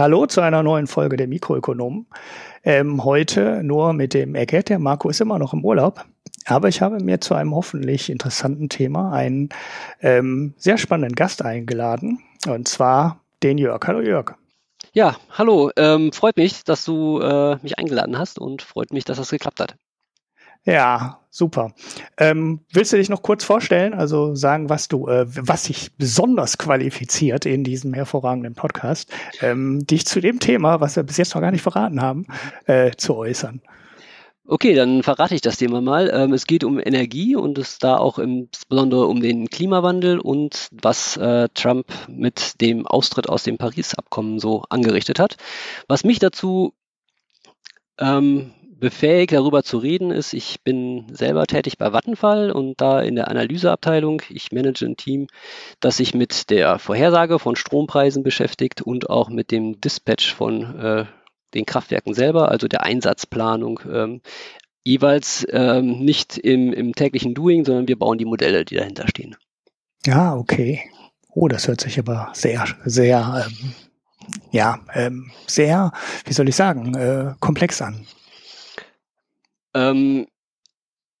Hallo zu einer neuen Folge der Mikroökonomen. Ähm, heute nur mit dem Eckert. Der Marco ist immer noch im Urlaub. Aber ich habe mir zu einem hoffentlich interessanten Thema einen ähm, sehr spannenden Gast eingeladen. Und zwar den Jörg. Hallo Jörg. Ja, hallo. Ähm, freut mich, dass du äh, mich eingeladen hast und freut mich, dass das geklappt hat. Ja, super. Ähm, willst du dich noch kurz vorstellen, also sagen, was du, äh, was dich besonders qualifiziert in diesem hervorragenden Podcast, ähm, dich zu dem Thema, was wir bis jetzt noch gar nicht verraten haben, äh, zu äußern? Okay, dann verrate ich das Thema mal. Ähm, es geht um Energie und es da auch insbesondere um den Klimawandel und was äh, Trump mit dem Austritt aus dem Paris-Abkommen so angerichtet hat. Was mich dazu ähm, befähigt, darüber zu reden, ist, ich bin selber tätig bei Vattenfall und da in der Analyseabteilung. Ich manage ein Team, das sich mit der Vorhersage von Strompreisen beschäftigt und auch mit dem Dispatch von äh, den Kraftwerken selber, also der Einsatzplanung. Ähm, jeweils ähm, nicht im, im täglichen Doing, sondern wir bauen die Modelle, die dahinter stehen. Ja, okay. Oh, das hört sich aber sehr, sehr, ähm, ja, ähm, sehr, wie soll ich sagen, äh, komplex an. Ähm,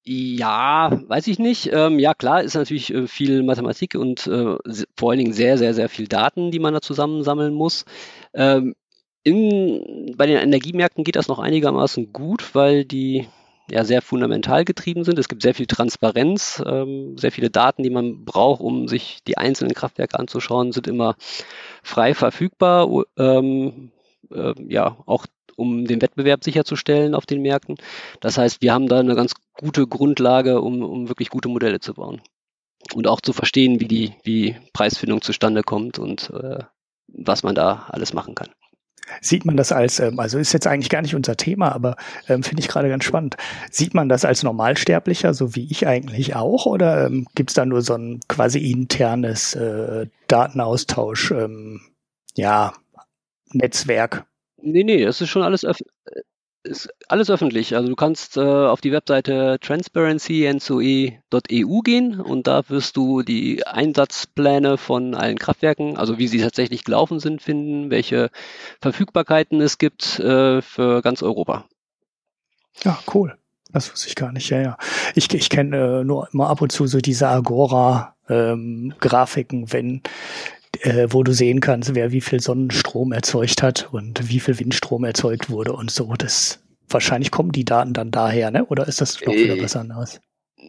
ja, weiß ich nicht. Ähm, ja, klar, ist natürlich äh, viel Mathematik und äh, vor allen Dingen sehr, sehr, sehr viel Daten, die man da zusammensammeln muss. Ähm, in, bei den Energiemärkten geht das noch einigermaßen gut, weil die ja sehr fundamental getrieben sind. Es gibt sehr viel Transparenz, ähm, sehr viele Daten, die man braucht, um sich die einzelnen Kraftwerke anzuschauen, sind immer frei verfügbar. Ähm, äh, ja, auch um den Wettbewerb sicherzustellen auf den Märkten. Das heißt, wir haben da eine ganz gute Grundlage, um, um wirklich gute Modelle zu bauen. Und auch zu verstehen, wie die wie Preisfindung zustande kommt und äh, was man da alles machen kann. Sieht man das als, ähm, also ist jetzt eigentlich gar nicht unser Thema, aber ähm, finde ich gerade ganz spannend. Sieht man das als Normalsterblicher, so wie ich eigentlich auch, oder ähm, gibt es da nur so ein quasi internes äh, Datenaustausch, ähm, ja, Netzwerk? Nee, nee, das ist schon alles, ist alles öffentlich. Also du kannst äh, auf die Webseite transparency.nsoe.eu gehen und da wirst du die Einsatzpläne von allen Kraftwerken, also wie sie tatsächlich gelaufen sind, finden, welche Verfügbarkeiten es gibt äh, für ganz Europa. Ja, cool. Das wusste ich gar nicht. Ja, ja. Ich, ich kenne äh, nur immer ab und zu so diese Agora-Grafiken, ähm, wenn äh, wo du sehen kannst, wer wie viel Sonnenstrom erzeugt hat und wie viel Windstrom erzeugt wurde und so. Das wahrscheinlich kommen die Daten dann daher, ne? Oder ist das noch wieder äh, was anderes?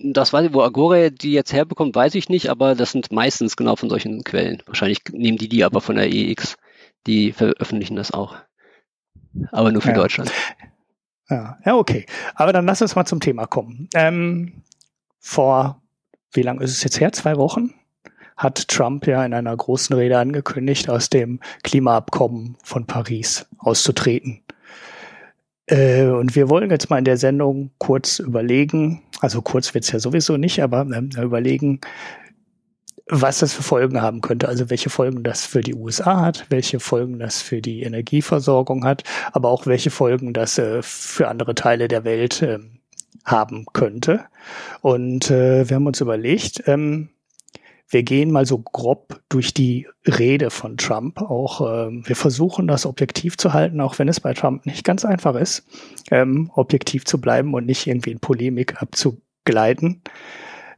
Das weiß ich, wo Agora die jetzt herbekommt, weiß ich nicht, aber das sind meistens genau von solchen Quellen. Wahrscheinlich nehmen die die aber von der EX. Die veröffentlichen das auch. Aber nur für ja. Deutschland. Ja, ja, okay. Aber dann lass uns mal zum Thema kommen. Ähm, vor, wie lange ist es jetzt her? Zwei Wochen? Hat Trump ja in einer großen Rede angekündigt, aus dem Klimaabkommen von Paris auszutreten. Äh, und wir wollen jetzt mal in der Sendung kurz überlegen, also kurz wird's ja sowieso nicht, aber äh, überlegen, was das für Folgen haben könnte. Also welche Folgen das für die USA hat, welche Folgen das für die Energieversorgung hat, aber auch welche Folgen das äh, für andere Teile der Welt äh, haben könnte. Und äh, wir haben uns überlegt, ähm, wir gehen mal so grob durch die Rede von Trump. Auch äh, wir versuchen das objektiv zu halten, auch wenn es bei Trump nicht ganz einfach ist, ähm, objektiv zu bleiben und nicht irgendwie in Polemik abzugleiten.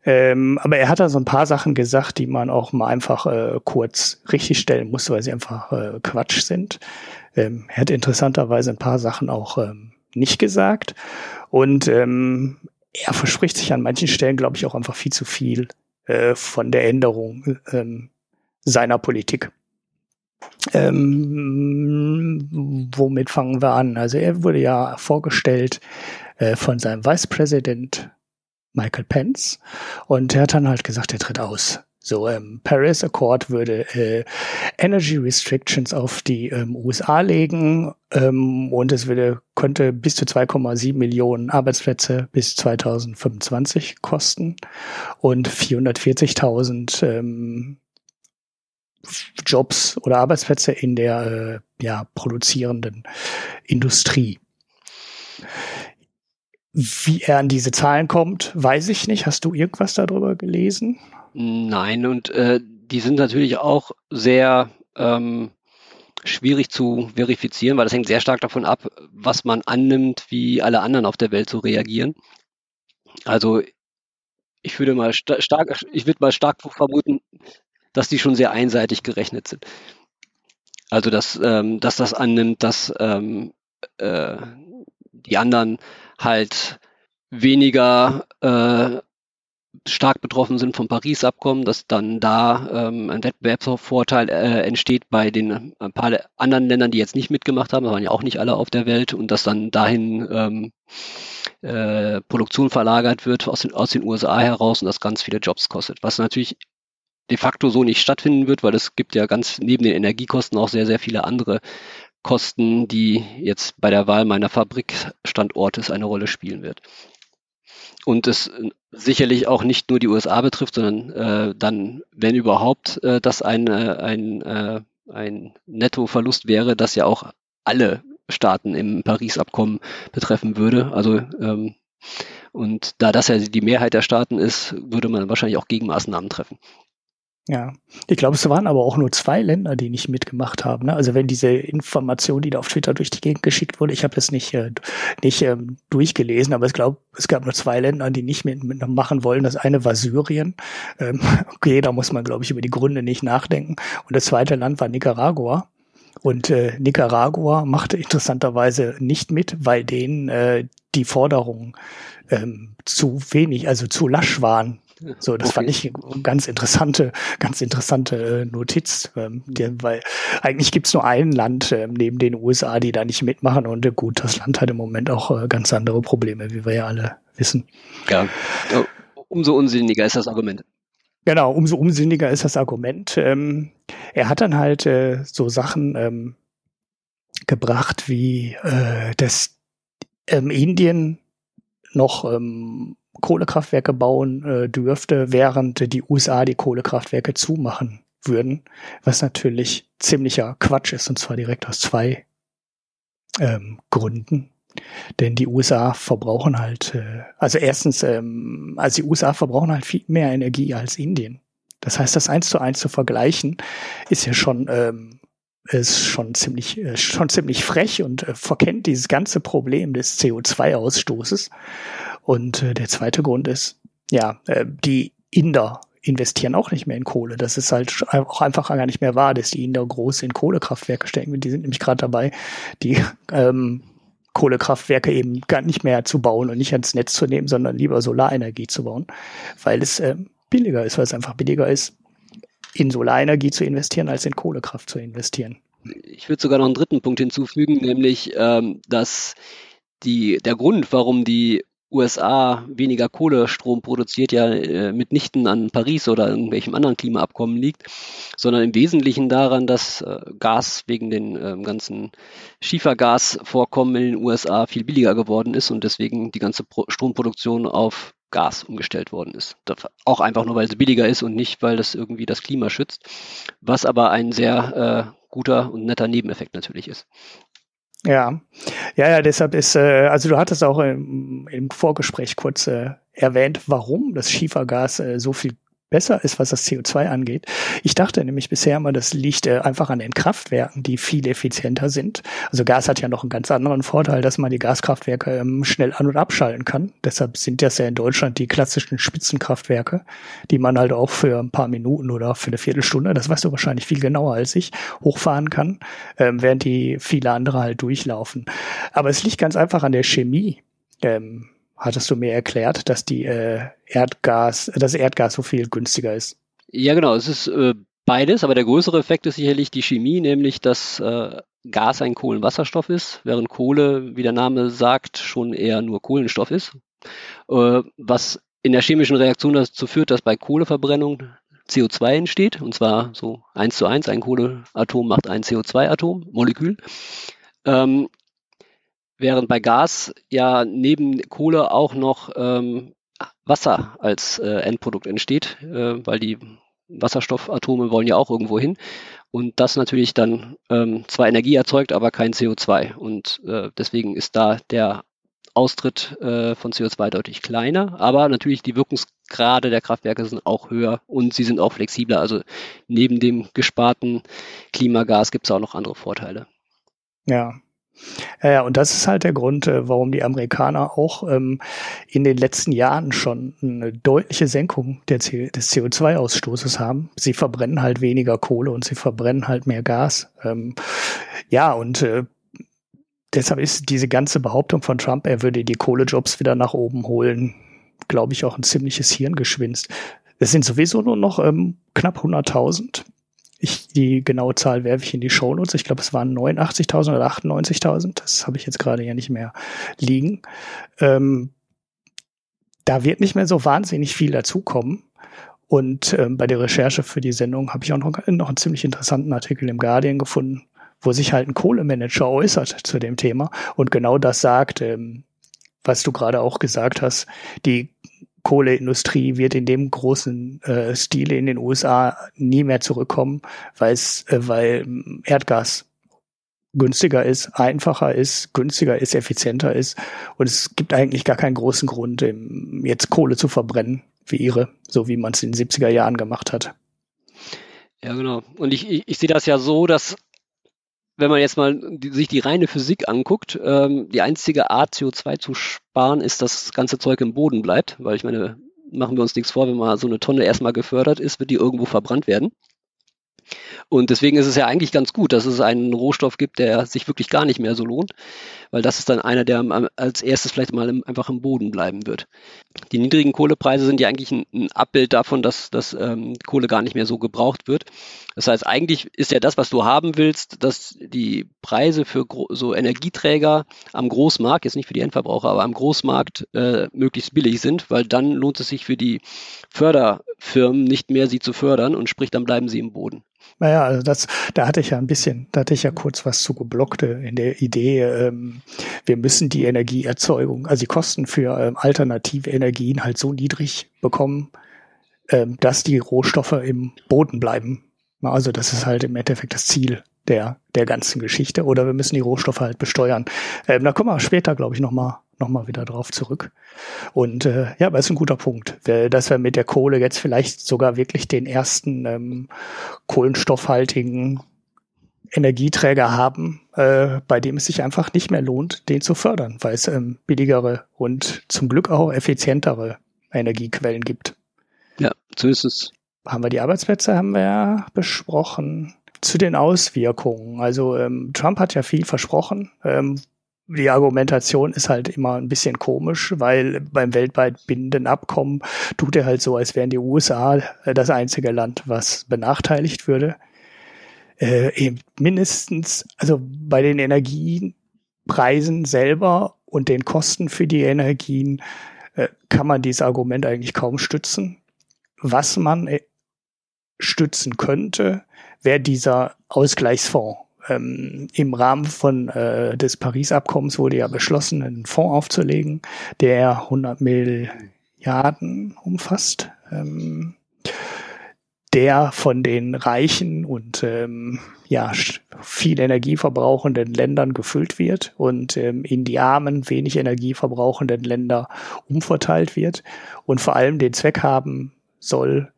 Ähm, aber er hat da so ein paar Sachen gesagt, die man auch mal einfach äh, kurz richtigstellen muss, weil sie einfach äh, Quatsch sind. Ähm, er hat interessanterweise ein paar Sachen auch ähm, nicht gesagt. Und ähm, er verspricht sich an manchen Stellen, glaube ich, auch einfach viel zu viel äh, von der Änderung ähm, seiner Politik. Ähm, womit fangen wir an? Also er wurde ja vorgestellt äh, von seinem Vice President Michael Pence und er hat dann halt gesagt, er tritt aus. So, ähm, Paris Accord würde äh, Energy Restrictions auf die ähm, USA legen ähm, und es würde, könnte bis zu 2,7 Millionen Arbeitsplätze bis 2025 kosten und 440.000 ähm, Jobs oder Arbeitsplätze in der äh, ja, produzierenden Industrie. Wie er an diese Zahlen kommt, weiß ich nicht. Hast du irgendwas darüber gelesen? Nein, und äh, die sind natürlich auch sehr ähm, schwierig zu verifizieren, weil das hängt sehr stark davon ab, was man annimmt, wie alle anderen auf der Welt so reagieren. Also ich würde mal sta stark, ich würde mal stark vermuten, dass die schon sehr einseitig gerechnet sind. Also dass, ähm, dass das annimmt, dass ähm, äh, die anderen halt weniger äh, stark betroffen sind vom Paris-Abkommen, dass dann da ähm, ein Wettbewerbsvorteil äh, entsteht bei den ein paar anderen Ländern, die jetzt nicht mitgemacht haben, das waren ja auch nicht alle auf der Welt, und dass dann dahin ähm, äh, Produktion verlagert wird aus den, aus den USA heraus und das ganz viele Jobs kostet. Was natürlich de facto so nicht stattfinden wird, weil es gibt ja ganz neben den Energiekosten auch sehr, sehr viele andere Kosten, die jetzt bei der Wahl meiner Fabrikstandortes eine Rolle spielen wird und es sicherlich auch nicht nur die USA betrifft, sondern äh, dann, wenn überhaupt, äh, das ein, äh, ein, äh, ein Nettoverlust wäre, das ja auch alle Staaten im Paris-Abkommen betreffen würde. Also ähm, und da das ja die Mehrheit der Staaten ist, würde man wahrscheinlich auch Gegenmaßnahmen treffen. Ja, ich glaube, es waren aber auch nur zwei Länder, die nicht mitgemacht haben. Ne? Also wenn diese Information, die da auf Twitter durch die Gegend geschickt wurde, ich habe das nicht, äh, nicht ähm, durchgelesen, aber ich glaube, es gab nur zwei Länder, die nicht mit, mitmachen wollen. Das eine war Syrien. Ähm, okay, da muss man, glaube ich, über die Gründe nicht nachdenken. Und das zweite Land war Nicaragua. Und äh, Nicaragua machte interessanterweise nicht mit, weil denen äh, die Forderungen ähm, zu wenig, also zu lasch waren so, das okay. fand ich eine ganz interessante, ganz interessante äh, Notiz, ähm, die, weil eigentlich gibt's nur ein Land äh, neben den USA, die da nicht mitmachen und äh, gut, das Land hat im Moment auch äh, ganz andere Probleme, wie wir ja alle wissen. Ja, umso unsinniger ist das Argument. Genau, umso unsinniger ist das Argument. Ähm, er hat dann halt äh, so Sachen ähm, gebracht, wie äh, dass ähm, Indien noch ähm, Kohlekraftwerke bauen äh, dürfte, während die USA die Kohlekraftwerke zumachen würden, was natürlich ziemlicher Quatsch ist, und zwar direkt aus zwei ähm, Gründen. Denn die USA verbrauchen halt, äh, also erstens, ähm, also die USA verbrauchen halt viel mehr Energie als Indien. Das heißt, das eins zu eins zu vergleichen, ist ja schon ähm, ist schon ziemlich äh, schon ziemlich frech und äh, verkennt dieses ganze Problem des CO2-Ausstoßes. Und äh, der zweite Grund ist, ja, äh, die Inder investieren auch nicht mehr in Kohle. Das ist halt auch einfach gar nicht mehr wahr, dass die Inder groß in Kohlekraftwerke stecken. Die sind nämlich gerade dabei, die ähm, Kohlekraftwerke eben gar nicht mehr zu bauen und nicht ans Netz zu nehmen, sondern lieber Solarenergie zu bauen, weil es ähm, billiger ist, weil es einfach billiger ist, in Solarenergie zu investieren, als in Kohlekraft zu investieren. Ich würde sogar noch einen dritten Punkt hinzufügen, nämlich ähm, dass die, der Grund, warum die USA weniger Kohlestrom produziert, ja äh, mitnichten an Paris oder irgendwelchem anderen Klimaabkommen liegt, sondern im Wesentlichen daran, dass äh, Gas wegen den äh, ganzen Schiefergasvorkommen in den USA viel billiger geworden ist und deswegen die ganze Pro Stromproduktion auf Gas umgestellt worden ist. Auch einfach nur, weil es billiger ist und nicht, weil das irgendwie das Klima schützt, was aber ein sehr äh, guter und netter Nebeneffekt natürlich ist. Ja, ja, ja, deshalb ist, äh, also du hattest auch im, im Vorgespräch kurz äh, erwähnt, warum das Schiefergas äh, so viel besser ist, was das CO2 angeht. Ich dachte nämlich bisher immer, das liegt äh, einfach an den Kraftwerken, die viel effizienter sind. Also Gas hat ja noch einen ganz anderen Vorteil, dass man die Gaskraftwerke ähm, schnell an- und abschalten kann. Deshalb sind das ja in Deutschland die klassischen Spitzenkraftwerke, die man halt auch für ein paar Minuten oder für eine Viertelstunde, das weißt du wahrscheinlich viel genauer als ich, hochfahren kann, ähm, während die viele andere halt durchlaufen. Aber es liegt ganz einfach an der Chemie. Ähm, hattest du mir erklärt, dass die äh, Erdgas, das Erdgas so viel günstiger ist. Ja, genau. Es ist äh, beides, aber der größere Effekt ist sicherlich die Chemie, nämlich dass äh, Gas ein Kohlenwasserstoff ist, während Kohle, wie der Name sagt, schon eher nur Kohlenstoff ist. Äh, was in der chemischen Reaktion dazu führt, dass bei Kohleverbrennung CO2 entsteht, und zwar so eins zu eins, ein Kohleatom macht ein CO2-Atom, Molekül. Ähm, während bei Gas ja neben Kohle auch noch ähm, Wasser als äh, Endprodukt entsteht, äh, weil die Wasserstoffatome wollen ja auch irgendwo hin und das natürlich dann ähm, zwar Energie erzeugt, aber kein CO2 und äh, deswegen ist da der Austritt äh, von CO2 deutlich kleiner, aber natürlich die Wirkungs gerade der Kraftwerke sind auch höher und sie sind auch flexibler. Also neben dem gesparten Klimagas gibt es auch noch andere Vorteile. Ja, ja, und das ist halt der Grund, äh, warum die Amerikaner auch ähm, in den letzten Jahren schon eine deutliche Senkung des CO2-Ausstoßes haben. Sie verbrennen halt weniger Kohle und sie verbrennen halt mehr Gas. Ähm, ja, und äh, deshalb ist diese ganze Behauptung von Trump, er würde die Kohlejobs wieder nach oben holen, glaube ich, auch ein ziemliches Hirngespinst. Es sind sowieso nur noch ähm, knapp 100.000 ich, die genaue Zahl werfe ich in die Shownotes. Ich glaube, es waren 89.000 oder 98.000. Das habe ich jetzt gerade ja nicht mehr liegen. Ähm, da wird nicht mehr so wahnsinnig viel dazukommen. Und ähm, bei der Recherche für die Sendung habe ich auch noch, noch einen ziemlich interessanten Artikel im Guardian gefunden, wo sich halt ein Kohlemanager äußert zu dem Thema und genau das sagt, ähm, was du gerade auch gesagt hast. Die Kohleindustrie wird in dem großen äh, Stile in den USA nie mehr zurückkommen, weil äh, weil Erdgas günstiger ist, einfacher ist, günstiger ist, effizienter ist. Und es gibt eigentlich gar keinen großen Grund, jetzt Kohle zu verbrennen, wie ihre, so wie man es in den 70er Jahren gemacht hat. Ja, genau. Und ich, ich, ich sehe das ja so, dass wenn man jetzt mal die, sich die reine Physik anguckt, ähm, die einzige Art, CO2 zu sparen, ist, dass das ganze Zeug im Boden bleibt. Weil ich meine, machen wir uns nichts vor, wenn mal so eine Tonne erstmal gefördert ist, wird die irgendwo verbrannt werden. Und deswegen ist es ja eigentlich ganz gut, dass es einen Rohstoff gibt, der sich wirklich gar nicht mehr so lohnt, weil das ist dann einer, der als erstes vielleicht mal im, einfach im Boden bleiben wird. Die niedrigen Kohlepreise sind ja eigentlich ein, ein Abbild davon, dass, dass ähm, Kohle gar nicht mehr so gebraucht wird. Das heißt, eigentlich ist ja das, was du haben willst, dass die Preise für so Energieträger am Großmarkt, jetzt nicht für die Endverbraucher, aber am Großmarkt äh, möglichst billig sind, weil dann lohnt es sich für die Förderfirmen nicht mehr, sie zu fördern und sprich, dann bleiben sie im Boden. Naja, also das, da hatte ich ja ein bisschen, da hatte ich ja kurz was zu geblockt in der Idee, ähm, wir müssen die Energieerzeugung, also die Kosten für ähm, alternative Energien halt so niedrig bekommen, ähm, dass die Rohstoffe im Boden bleiben. Also das ist halt im Endeffekt das Ziel der, der ganzen Geschichte. Oder wir müssen die Rohstoffe halt besteuern. Ähm, da kommen wir später, glaube ich, nochmal noch mal wieder drauf zurück. Und äh, ja, aber ist ein guter Punkt, dass wir mit der Kohle jetzt vielleicht sogar wirklich den ersten ähm, kohlenstoffhaltigen Energieträger haben, äh, bei dem es sich einfach nicht mehr lohnt, den zu fördern, weil es ähm, billigere und zum Glück auch effizientere Energiequellen gibt. Ja, so ist es. Haben wir die Arbeitsplätze, haben wir ja besprochen. Zu den Auswirkungen. Also ähm, Trump hat ja viel versprochen, ähm, die Argumentation ist halt immer ein bisschen komisch, weil beim weltweit bindenden Abkommen tut er halt so, als wären die USA das einzige Land, was benachteiligt würde. Äh, mindestens, also bei den Energiepreisen selber und den Kosten für die Energien äh, kann man dieses Argument eigentlich kaum stützen. Was man äh, stützen könnte, wäre dieser Ausgleichsfonds ähm, im Rahmen von äh, des Paris-Abkommens wurde ja beschlossen, einen Fonds aufzulegen, der 100 Milliarden umfasst, ähm, der von den reichen und ähm, ja viel Energie verbrauchenden Ländern gefüllt wird und ähm, in die armen, wenig Energie verbrauchenden Länder umverteilt wird. Und vor allem den Zweck haben soll,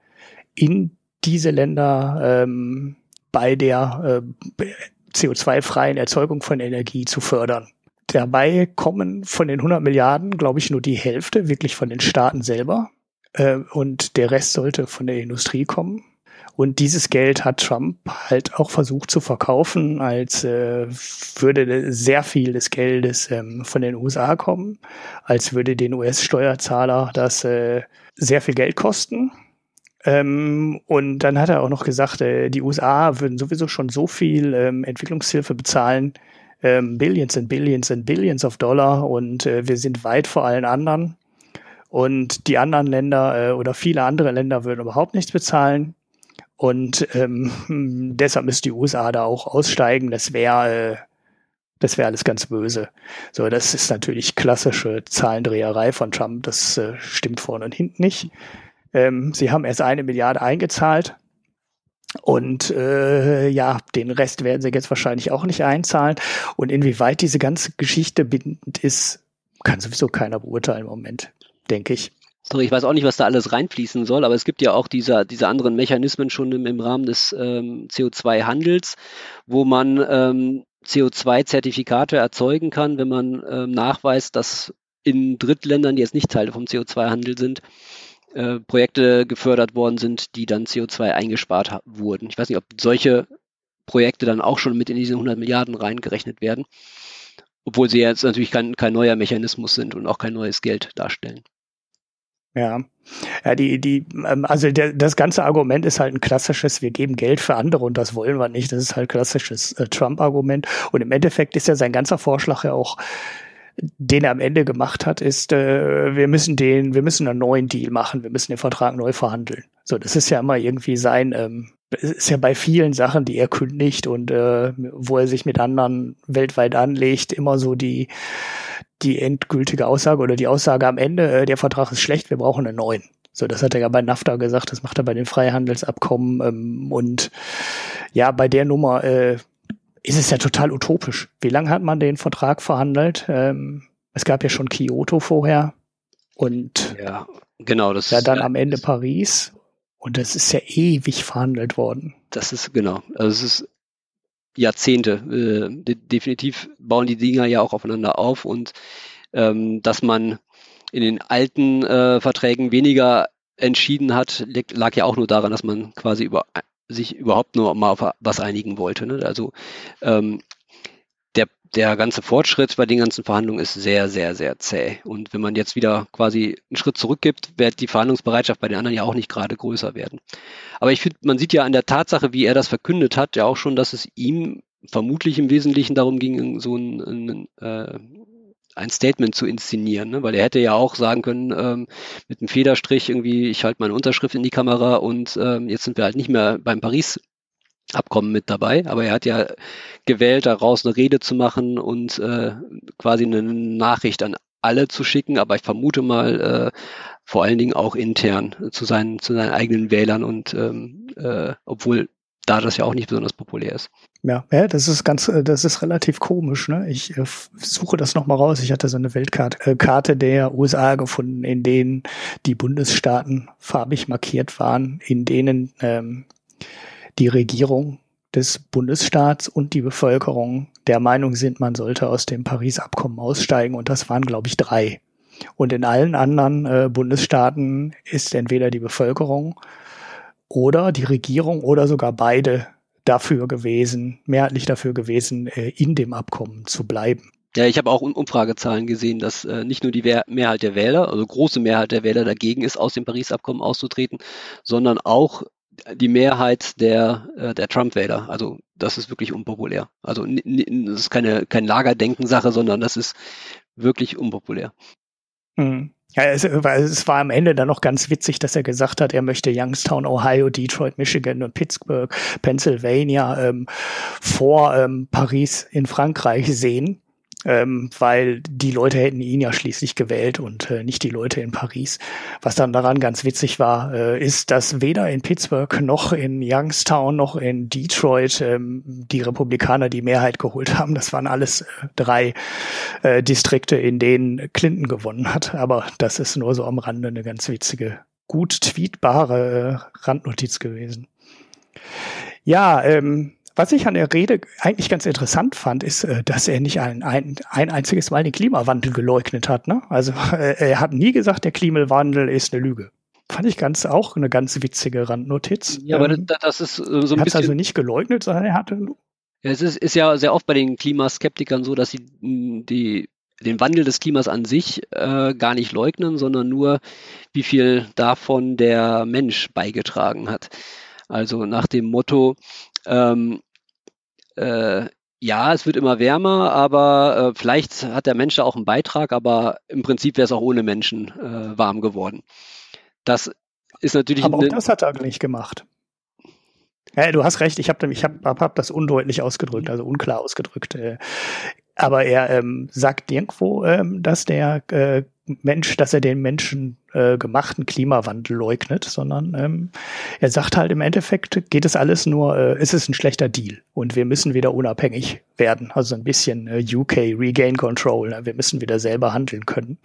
in diese Länder ähm, bei der äh, CO2-freien Erzeugung von Energie zu fördern. Dabei kommen von den 100 Milliarden, glaube ich, nur die Hälfte wirklich von den Staaten selber. Äh, und der Rest sollte von der Industrie kommen. Und dieses Geld hat Trump halt auch versucht zu verkaufen, als äh, würde sehr viel des Geldes ähm, von den USA kommen, als würde den US-Steuerzahler das äh, sehr viel Geld kosten. Ähm, und dann hat er auch noch gesagt, äh, die USA würden sowieso schon so viel ähm, Entwicklungshilfe bezahlen, ähm, Billions and Billions and Billions of Dollar und äh, wir sind weit vor allen anderen. Und die anderen Länder äh, oder viele andere Länder würden überhaupt nichts bezahlen. Und ähm, deshalb müsste die USA da auch aussteigen. Das wäre äh, das wäre alles ganz böse. So, das ist natürlich klassische Zahlendreherei von Trump. Das äh, stimmt vorne und hinten nicht. Ähm, sie haben erst eine Milliarde eingezahlt. Und äh, ja, den Rest werden sie jetzt wahrscheinlich auch nicht einzahlen. Und inwieweit diese ganze Geschichte bindend ist, kann sowieso keiner beurteilen im Moment, denke ich. Sorry, ich weiß auch nicht, was da alles reinfließen soll, aber es gibt ja auch diese, diese anderen Mechanismen schon im, im Rahmen des ähm, CO2-Handels, wo man ähm, CO2-Zertifikate erzeugen kann, wenn man ähm, nachweist, dass in Drittländern, die jetzt nicht Teile vom CO2-Handel sind, äh, Projekte gefördert worden sind, die dann CO2 eingespart wurden. Ich weiß nicht, ob solche Projekte dann auch schon mit in diese 100 Milliarden reingerechnet werden, obwohl sie jetzt natürlich kein, kein neuer Mechanismus sind und auch kein neues Geld darstellen. Ja, ja, die, die, ähm, also der, das ganze Argument ist halt ein klassisches, wir geben Geld für andere und das wollen wir nicht. Das ist halt klassisches äh, Trump-Argument. Und im Endeffekt ist ja sein ganzer Vorschlag ja auch, den er am Ende gemacht hat, ist, äh, wir müssen den, wir müssen einen neuen Deal machen, wir müssen den Vertrag neu verhandeln. So, das ist ja immer irgendwie sein, ähm, ist ja bei vielen Sachen, die er kündigt und äh, wo er sich mit anderen weltweit anlegt, immer so die die endgültige Aussage oder die Aussage am Ende, äh, der Vertrag ist schlecht, wir brauchen einen neuen. So, das hat er ja bei NAFTA gesagt, das macht er bei den Freihandelsabkommen ähm, und ja, bei der Nummer äh, ist es ja total utopisch. Wie lange hat man den Vertrag verhandelt? Ähm, es gab ja schon Kyoto vorher und ja, genau, das ja dann am Ende Paris und das ist ja ewig verhandelt worden. Das ist genau, also es ist Jahrzehnte. Äh, de definitiv bauen die Dinger ja auch aufeinander auf und ähm, dass man in den alten äh, Verträgen weniger entschieden hat, lag ja auch nur daran, dass man quasi über sich überhaupt nur mal auf was einigen wollte. Ne? Also ähm, der, der ganze Fortschritt bei den ganzen Verhandlungen ist sehr, sehr, sehr zäh. Und wenn man jetzt wieder quasi einen Schritt zurückgibt, wird die Verhandlungsbereitschaft bei den anderen ja auch nicht gerade größer werden. Aber ich finde, man sieht ja an der Tatsache, wie er das verkündet hat, ja auch schon, dass es ihm vermutlich im Wesentlichen darum ging, so ein, ein, äh, ein Statement zu inszenieren, ne? weil er hätte ja auch sagen können, ähm, mit einem Federstrich irgendwie, ich halte meine Unterschrift in die Kamera und ähm, jetzt sind wir halt nicht mehr beim Paris Abkommen mit dabei, aber er hat ja gewählt, daraus eine Rede zu machen und äh, quasi eine Nachricht an alle zu schicken, aber ich vermute mal äh, vor allen Dingen auch intern zu seinen, zu seinen eigenen Wählern und ähm, äh, obwohl da das ja auch nicht besonders populär ist. Ja, ja, das ist ganz, äh, das ist relativ komisch. Ne? Ich äh, suche das noch mal raus. Ich hatte so eine Weltkarte äh, Karte der USA gefunden, in denen die Bundesstaaten farbig markiert waren, in denen ähm, die Regierung des Bundesstaats und die Bevölkerung der Meinung sind, man sollte aus dem Paris-Abkommen aussteigen. Und das waren, glaube ich, drei. Und in allen anderen äh, Bundesstaaten ist entweder die Bevölkerung oder die Regierung oder sogar beide dafür gewesen, mehrheitlich dafür gewesen, äh, in dem Abkommen zu bleiben. Ja, ich habe auch Umfragezahlen gesehen, dass äh, nicht nur die Mehrheit der Wähler, also große Mehrheit der Wähler dagegen ist, aus dem Paris-Abkommen auszutreten, sondern auch die Mehrheit der, äh, der Trump-Wähler. Also das ist wirklich unpopulär. Also das ist keine, kein Lagerdenken-Sache, sondern das ist wirklich unpopulär. Mhm. Ja, es, es, war am Ende dann noch ganz witzig, dass er gesagt hat, er möchte Youngstown, Ohio, Detroit, Michigan und Pittsburgh, Pennsylvania ähm, vor ähm, Paris in Frankreich sehen ähm, weil die Leute hätten ihn ja schließlich gewählt und äh, nicht die Leute in Paris. Was dann daran ganz witzig war, äh, ist, dass weder in Pittsburgh noch in Youngstown noch in Detroit ähm, die Republikaner die Mehrheit geholt haben. Das waren alles äh, drei äh, Distrikte, in denen Clinton gewonnen hat. Aber das ist nur so am Rande eine ganz witzige, gut tweetbare äh, Randnotiz gewesen. Ja, ähm, was ich an der Rede eigentlich ganz interessant fand, ist, äh, dass er nicht ein, ein, ein einziges Mal den Klimawandel geleugnet hat. Ne? Also äh, er hat nie gesagt, der Klimawandel ist eine Lüge. Fand ich ganz auch eine ganz witzige Randnotiz. Ja, aber ähm, das, das ist so ein bisschen. Er hat also nicht geleugnet, sondern er hatte. Ja, es ist, ist ja sehr oft bei den Klimaskeptikern so, dass sie die den Wandel des Klimas an sich äh, gar nicht leugnen, sondern nur, wie viel davon der Mensch beigetragen hat. Also nach dem Motto, ähm, äh, ja, es wird immer wärmer, aber äh, vielleicht hat der Mensch da auch einen Beitrag, aber im Prinzip wäre es auch ohne Menschen äh, warm geworden. Das ist natürlich. Aber auch das hat er nicht gemacht. Ja, du hast recht, ich habe ich hab, hab, hab das undeutlich ausgedrückt, also unklar ausgedrückt. Äh, aber er ähm, sagt irgendwo, ähm, dass der äh, Mensch, dass er den Menschen äh, gemachten Klimawandel leugnet, sondern ähm, er sagt halt im Endeffekt geht es alles nur, äh, es ist ein schlechter Deal und wir müssen wieder unabhängig werden. Also ein bisschen äh, UK Regain Control. Ne? Wir müssen wieder selber handeln können.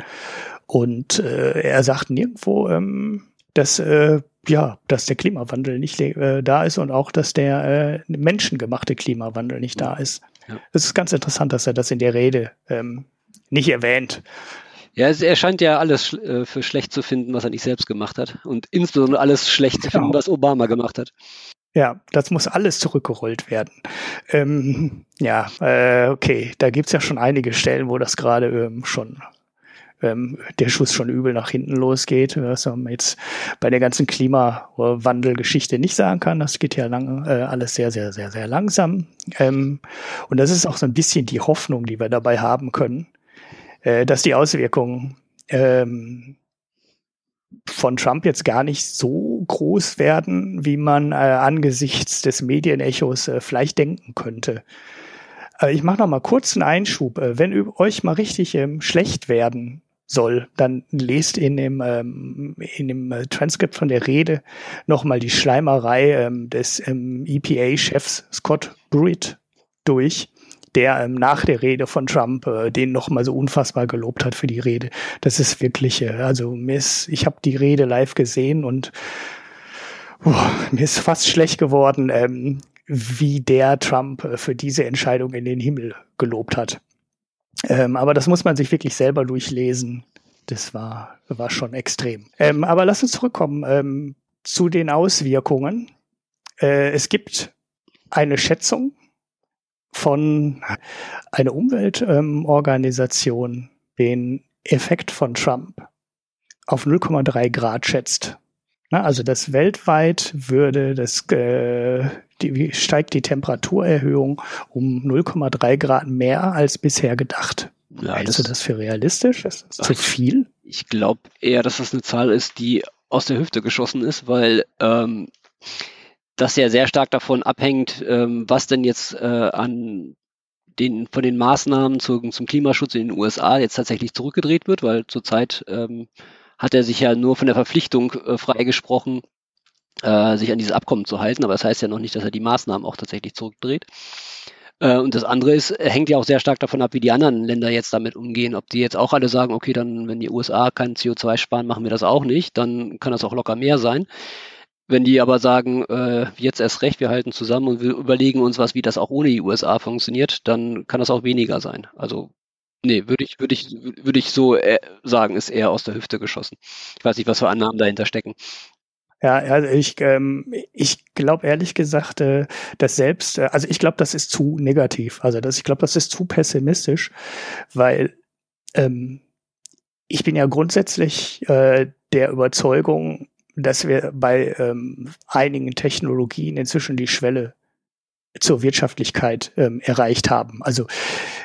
Und äh, er sagt nirgendwo, ähm, dass äh, ja, dass der Klimawandel nicht äh, da ist und auch, dass der äh, menschengemachte Klimawandel nicht da ist. Es ja. ist ganz interessant, dass er das in der Rede ähm, nicht erwähnt. Ja, er scheint ja alles äh, für schlecht zu finden, was er nicht selbst gemacht hat. Und insbesondere alles schlecht zu finden, genau. was Obama gemacht hat. Ja, das muss alles zurückgerollt werden. Ähm, ja, äh, okay, da gibt's ja schon einige Stellen, wo das gerade ähm, schon ähm, der Schuss schon übel nach hinten losgeht, was man jetzt bei der ganzen Klimawandelgeschichte nicht sagen kann. Das geht ja lang, äh, alles sehr, sehr, sehr, sehr langsam. Ähm, und das ist auch so ein bisschen die Hoffnung, die wir dabei haben können, äh, dass die Auswirkungen ähm, von Trump jetzt gar nicht so groß werden, wie man äh, angesichts des Medienechos äh, vielleicht denken könnte. Äh, ich mache noch mal kurz einen Einschub. Äh, wenn euch mal richtig ähm, schlecht werden soll, dann lest in dem, ähm, in dem äh, Transkript von der Rede noch mal die Schleimerei ähm, des ähm, EPA-Chefs Scott Pruitt durch der ähm, nach der Rede von Trump äh, den noch mal so unfassbar gelobt hat für die Rede. Das ist wirklich, äh, also mir ist, ich habe die Rede live gesehen und uh, mir ist fast schlecht geworden, ähm, wie der Trump äh, für diese Entscheidung in den Himmel gelobt hat. Ähm, aber das muss man sich wirklich selber durchlesen. Das war, war schon extrem. Ähm, aber lass uns zurückkommen ähm, zu den Auswirkungen. Äh, es gibt eine Schätzung von einer Umweltorganisation ähm, den Effekt von Trump auf 0,3 Grad schätzt. Na, also das weltweit würde das äh, die, steigt die Temperaturerhöhung um 0,3 Grad mehr als bisher gedacht. Ja, Hältst du das für realistisch? Ist das zu viel? Ich glaube eher, dass das eine Zahl ist, die aus der Hüfte geschossen ist, weil ähm, das ja sehr stark davon abhängt, ähm, was denn jetzt äh, an den, von den Maßnahmen zu, zum Klimaschutz in den USA jetzt tatsächlich zurückgedreht wird, weil zurzeit ähm, hat er sich ja nur von der Verpflichtung äh, freigesprochen, äh, sich an dieses Abkommen zu halten, aber das heißt ja noch nicht, dass er die Maßnahmen auch tatsächlich zurückdreht. Äh, und das andere ist, hängt ja auch sehr stark davon ab, wie die anderen Länder jetzt damit umgehen. Ob die jetzt auch alle sagen, okay, dann, wenn die USA kein CO2 sparen, machen wir das auch nicht, dann kann das auch locker mehr sein. Wenn die aber sagen, äh, jetzt erst recht, wir halten zusammen und wir überlegen uns was, wie das auch ohne die USA funktioniert, dann kann das auch weniger sein. Also nee, würde ich, würde ich, würde ich so äh, sagen, ist eher aus der Hüfte geschossen. Ich weiß nicht, was für Annahmen dahinter stecken. Ja, also ich, ähm, ich glaube ehrlich gesagt, äh, dass selbst, äh, also ich glaube, das ist zu negativ. Also das, ich glaube, das ist zu pessimistisch, weil ähm, ich bin ja grundsätzlich äh, der Überzeugung, dass wir bei ähm, einigen Technologien inzwischen die Schwelle zur Wirtschaftlichkeit ähm, erreicht haben. Also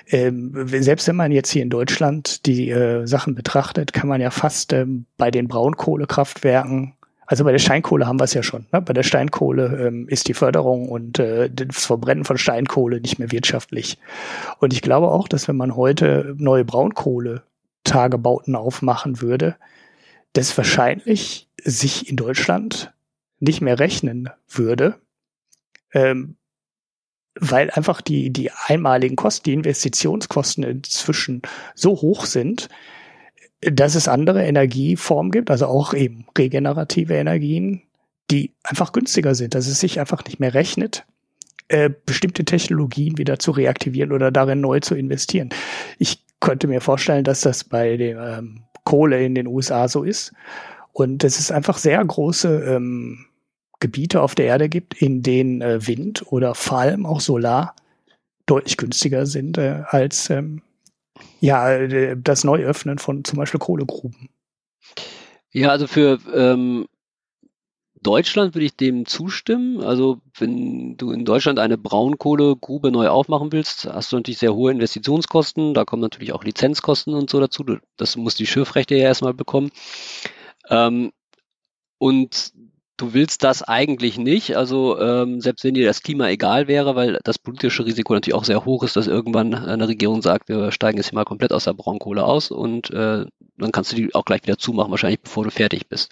ähm, selbst wenn man jetzt hier in Deutschland die äh, Sachen betrachtet, kann man ja fast ähm, bei den Braunkohlekraftwerken, also bei der Steinkohle haben wir es ja schon. Ne? Bei der Steinkohle ähm, ist die Förderung und äh, das Verbrennen von Steinkohle nicht mehr wirtschaftlich. Und ich glaube auch, dass wenn man heute neue Braunkohle-Tagebauten aufmachen würde, das wahrscheinlich sich in Deutschland nicht mehr rechnen würde, ähm, weil einfach die, die einmaligen Kosten, die Investitionskosten inzwischen so hoch sind, dass es andere Energieformen gibt, also auch eben regenerative Energien, die einfach günstiger sind, dass es sich einfach nicht mehr rechnet, äh, bestimmte Technologien wieder zu reaktivieren oder darin neu zu investieren. Ich könnte mir vorstellen, dass das bei der ähm, Kohle in den USA so ist und dass es einfach sehr große ähm, Gebiete auf der Erde gibt, in denen äh, Wind oder vor allem auch Solar deutlich günstiger sind äh, als ähm, ja, äh, das Neuöffnen von zum Beispiel Kohlegruben. Ja, also für ähm, Deutschland würde ich dem zustimmen. Also wenn du in Deutschland eine Braunkohlegrube neu aufmachen willst, hast du natürlich sehr hohe Investitionskosten. Da kommen natürlich auch Lizenzkosten und so dazu. Das muss die Schiffrechte ja erstmal bekommen. Ähm, und du willst das eigentlich nicht, also ähm, selbst wenn dir das Klima egal wäre, weil das politische Risiko natürlich auch sehr hoch ist, dass irgendwann eine Regierung sagt, wir steigen jetzt hier mal komplett aus der Braunkohle aus und äh, dann kannst du die auch gleich wieder zumachen, wahrscheinlich bevor du fertig bist.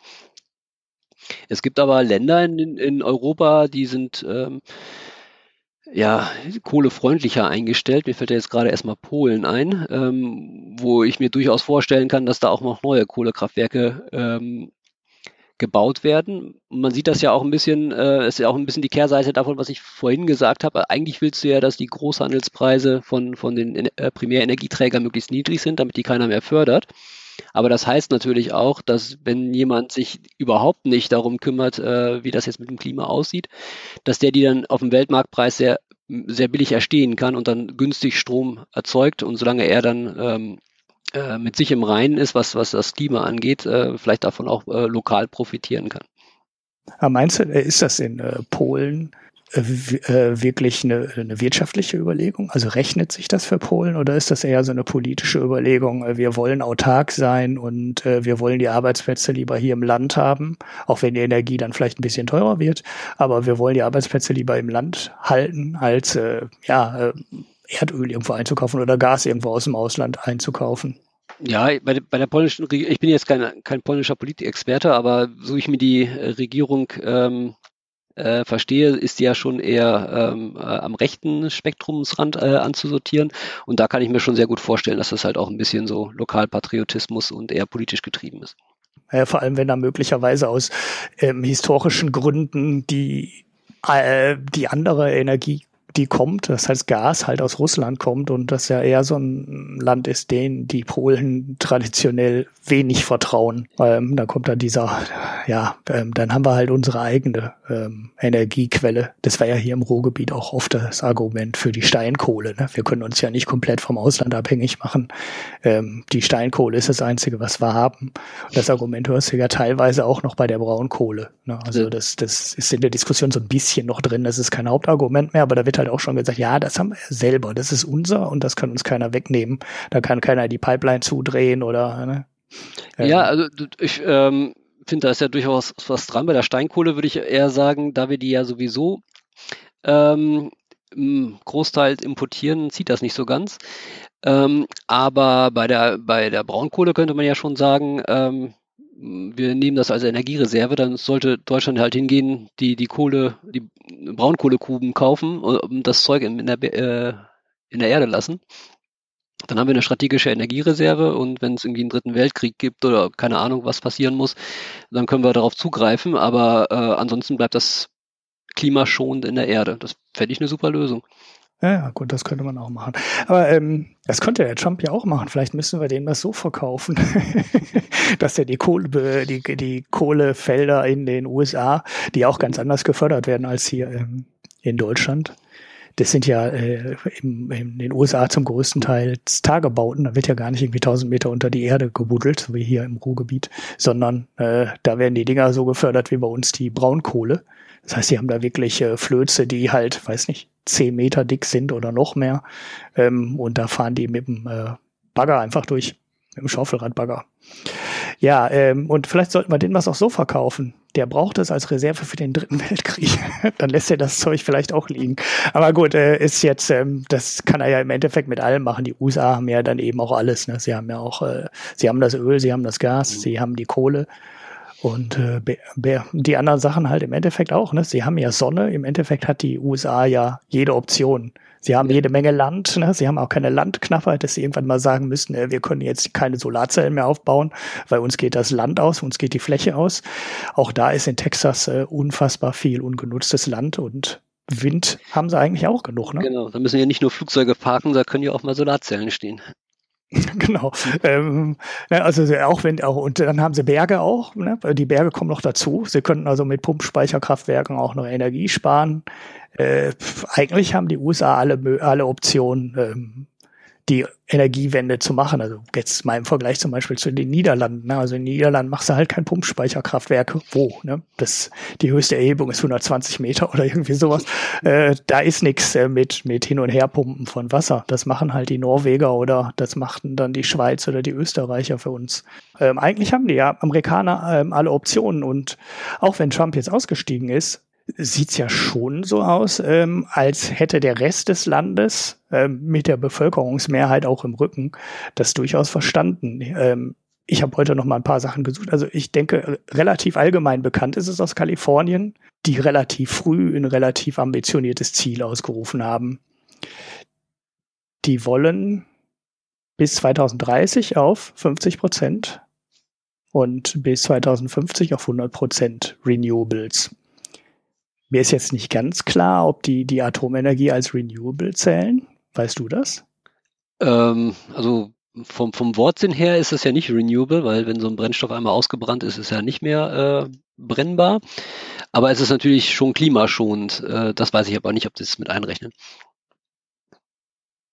Es gibt aber Länder in, in Europa, die sind ähm, ja, kohlefreundlicher eingestellt. Mir fällt ja jetzt gerade erstmal Polen ein, ähm, wo ich mir durchaus vorstellen kann, dass da auch noch neue Kohlekraftwerke ähm, gebaut werden. Man sieht das ja auch ein bisschen, äh, ist ja auch ein bisschen die Kehrseite davon, was ich vorhin gesagt habe. Eigentlich willst du ja, dass die Großhandelspreise von, von den äh, Primärenergieträgern möglichst niedrig sind, damit die keiner mehr fördert. Aber das heißt natürlich auch, dass wenn jemand sich überhaupt nicht darum kümmert, äh, wie das jetzt mit dem Klima aussieht, dass der die dann auf dem Weltmarktpreis sehr, sehr billig erstehen kann und dann günstig Strom erzeugt. Und solange er dann ähm, äh, mit sich im Reinen ist, was, was das Klima angeht, äh, vielleicht davon auch äh, lokal profitieren kann. Meinst du, ist das in äh, Polen wirklich eine, eine wirtschaftliche Überlegung? Also rechnet sich das für Polen oder ist das eher so eine politische Überlegung? Äh, wir wollen autark sein und äh, wir wollen die Arbeitsplätze lieber hier im Land haben, auch wenn die Energie dann vielleicht ein bisschen teurer wird, aber wir wollen die Arbeitsplätze lieber im Land halten, als äh, ja, äh, Erdöl irgendwo einzukaufen oder Gas irgendwo aus dem Ausland einzukaufen. Ja, bei, bei der polnischen Regierung, ich bin jetzt kein, kein polnischer Politikexperte, aber so ich mir die Regierung ähm, äh, verstehe, ist die ja schon eher ähm, äh, am rechten Spektrumsrand äh, anzusortieren. Und da kann ich mir schon sehr gut vorstellen, dass das halt auch ein bisschen so Lokalpatriotismus und eher politisch getrieben ist. Ja, vor allem, wenn da möglicherweise aus ähm, historischen Gründen die, äh, die andere Energie die kommt, das heißt Gas halt aus Russland kommt und das ja eher so ein Land ist, den die Polen traditionell wenig vertrauen. Ähm, da kommt dann dieser, ja, ähm, dann haben wir halt unsere eigene ähm, Energiequelle. Das war ja hier im Ruhrgebiet auch oft das Argument für die Steinkohle. Ne? Wir können uns ja nicht komplett vom Ausland abhängig machen. Ähm, die Steinkohle ist das Einzige, was wir haben. Und das Argument hörst du ja teilweise auch noch bei der Braunkohle. Ne? Also das, das ist in der Diskussion so ein bisschen noch drin. Das ist kein Hauptargument mehr, aber da wird halt auch schon gesagt, ja, das haben wir selber, das ist unser und das kann uns keiner wegnehmen. Da kann keiner die Pipeline zudrehen oder ne? Ja, also ich ähm, finde, da ist ja durchaus was dran. Bei der Steinkohle würde ich eher sagen, da wir die ja sowieso ähm, Großteil importieren, zieht das nicht so ganz. Ähm, aber bei der, bei der Braunkohle könnte man ja schon sagen, ähm, wir nehmen das als Energiereserve, dann sollte Deutschland halt hingehen, die, die Kohle, die Braunkohlekuben kaufen und das Zeug in der, äh, in der Erde lassen. Dann haben wir eine strategische Energiereserve und wenn es irgendwie einen dritten Weltkrieg gibt oder keine Ahnung, was passieren muss, dann können wir darauf zugreifen. Aber äh, ansonsten bleibt das klimaschonend in der Erde. Das fände ich eine super Lösung. Ja, gut, das könnte man auch machen. Aber ähm, das könnte der Trump ja auch machen. Vielleicht müssen wir dem das so verkaufen, dass er die, Kohle, die, die Kohlefelder in den USA, die auch ganz anders gefördert werden als hier ähm, in Deutschland. Das sind ja äh, im, in den USA zum größten Teil Tagebauten. Da wird ja gar nicht irgendwie tausend Meter unter die Erde gebuddelt, so wie hier im Ruhrgebiet, sondern äh, da werden die Dinger so gefördert wie bei uns die Braunkohle. Das heißt, sie haben da wirklich äh, Flöze, die halt, weiß nicht, zehn Meter dick sind oder noch mehr. Ähm, und da fahren die mit dem äh, Bagger einfach durch, mit dem Schaufelradbagger. Ja, ähm, und vielleicht sollten wir den was auch so verkaufen. Der braucht es als Reserve für den dritten Weltkrieg. Dann lässt er das Zeug vielleicht auch liegen. Aber gut, äh, ist jetzt, ähm, das kann er ja im Endeffekt mit allem machen. Die USA haben ja dann eben auch alles. Ne? Sie haben ja auch, äh, sie haben das Öl, sie haben das Gas, mhm. sie haben die Kohle. Und äh, die anderen Sachen halt im Endeffekt auch. Ne? Sie haben ja Sonne. Im Endeffekt hat die USA ja jede Option. Sie haben jede Menge Land. Ne? Sie haben auch keine Landknappheit, dass sie irgendwann mal sagen müssen, äh, wir können jetzt keine Solarzellen mehr aufbauen, weil uns geht das Land aus, uns geht die Fläche aus. Auch da ist in Texas äh, unfassbar viel ungenutztes Land und Wind haben sie eigentlich auch genug. Ne? Genau, da müssen ja nicht nur Flugzeuge parken, da können ja auch mal Solarzellen stehen. genau. Ähm, also auch wenn auch und dann haben sie Berge auch. Ne? Die Berge kommen noch dazu. Sie könnten also mit Pumpspeicherkraftwerken auch noch Energie sparen. Äh, eigentlich haben die USA alle alle Optionen, ähm, die Energiewende zu machen. Also jetzt mal im Vergleich zum Beispiel zu den Niederlanden. Ne? Also in den Niederlanden machst du halt kein Pumpspeicherkraftwerk. Wo? Ne? Das, die höchste Erhebung ist 120 Meter oder irgendwie sowas. Äh, da ist nichts äh, mit, mit Hin- und Herpumpen von Wasser. Das machen halt die Norweger oder das machten dann die Schweiz oder die Österreicher für uns. Ähm, eigentlich haben die ja Amerikaner ähm, alle Optionen und auch wenn Trump jetzt ausgestiegen ist, sieht's ja schon so aus, ähm, als hätte der Rest des Landes ähm, mit der Bevölkerungsmehrheit auch im Rücken das durchaus verstanden. Ähm, ich habe heute noch mal ein paar Sachen gesucht. Also ich denke, relativ allgemein bekannt ist es aus Kalifornien, die relativ früh ein relativ ambitioniertes Ziel ausgerufen haben. Die wollen bis 2030 auf 50 Prozent und bis 2050 auf 100 Prozent Renewables. Mir ist jetzt nicht ganz klar, ob die die Atomenergie als Renewable zählen. Weißt du das? Ähm, also vom, vom Wortsinn her ist es ja nicht renewable, weil wenn so ein Brennstoff einmal ausgebrannt ist, ist es ja nicht mehr äh, brennbar. Aber es ist natürlich schon klimaschonend. Äh, das weiß ich aber nicht, ob das mit einrechnen.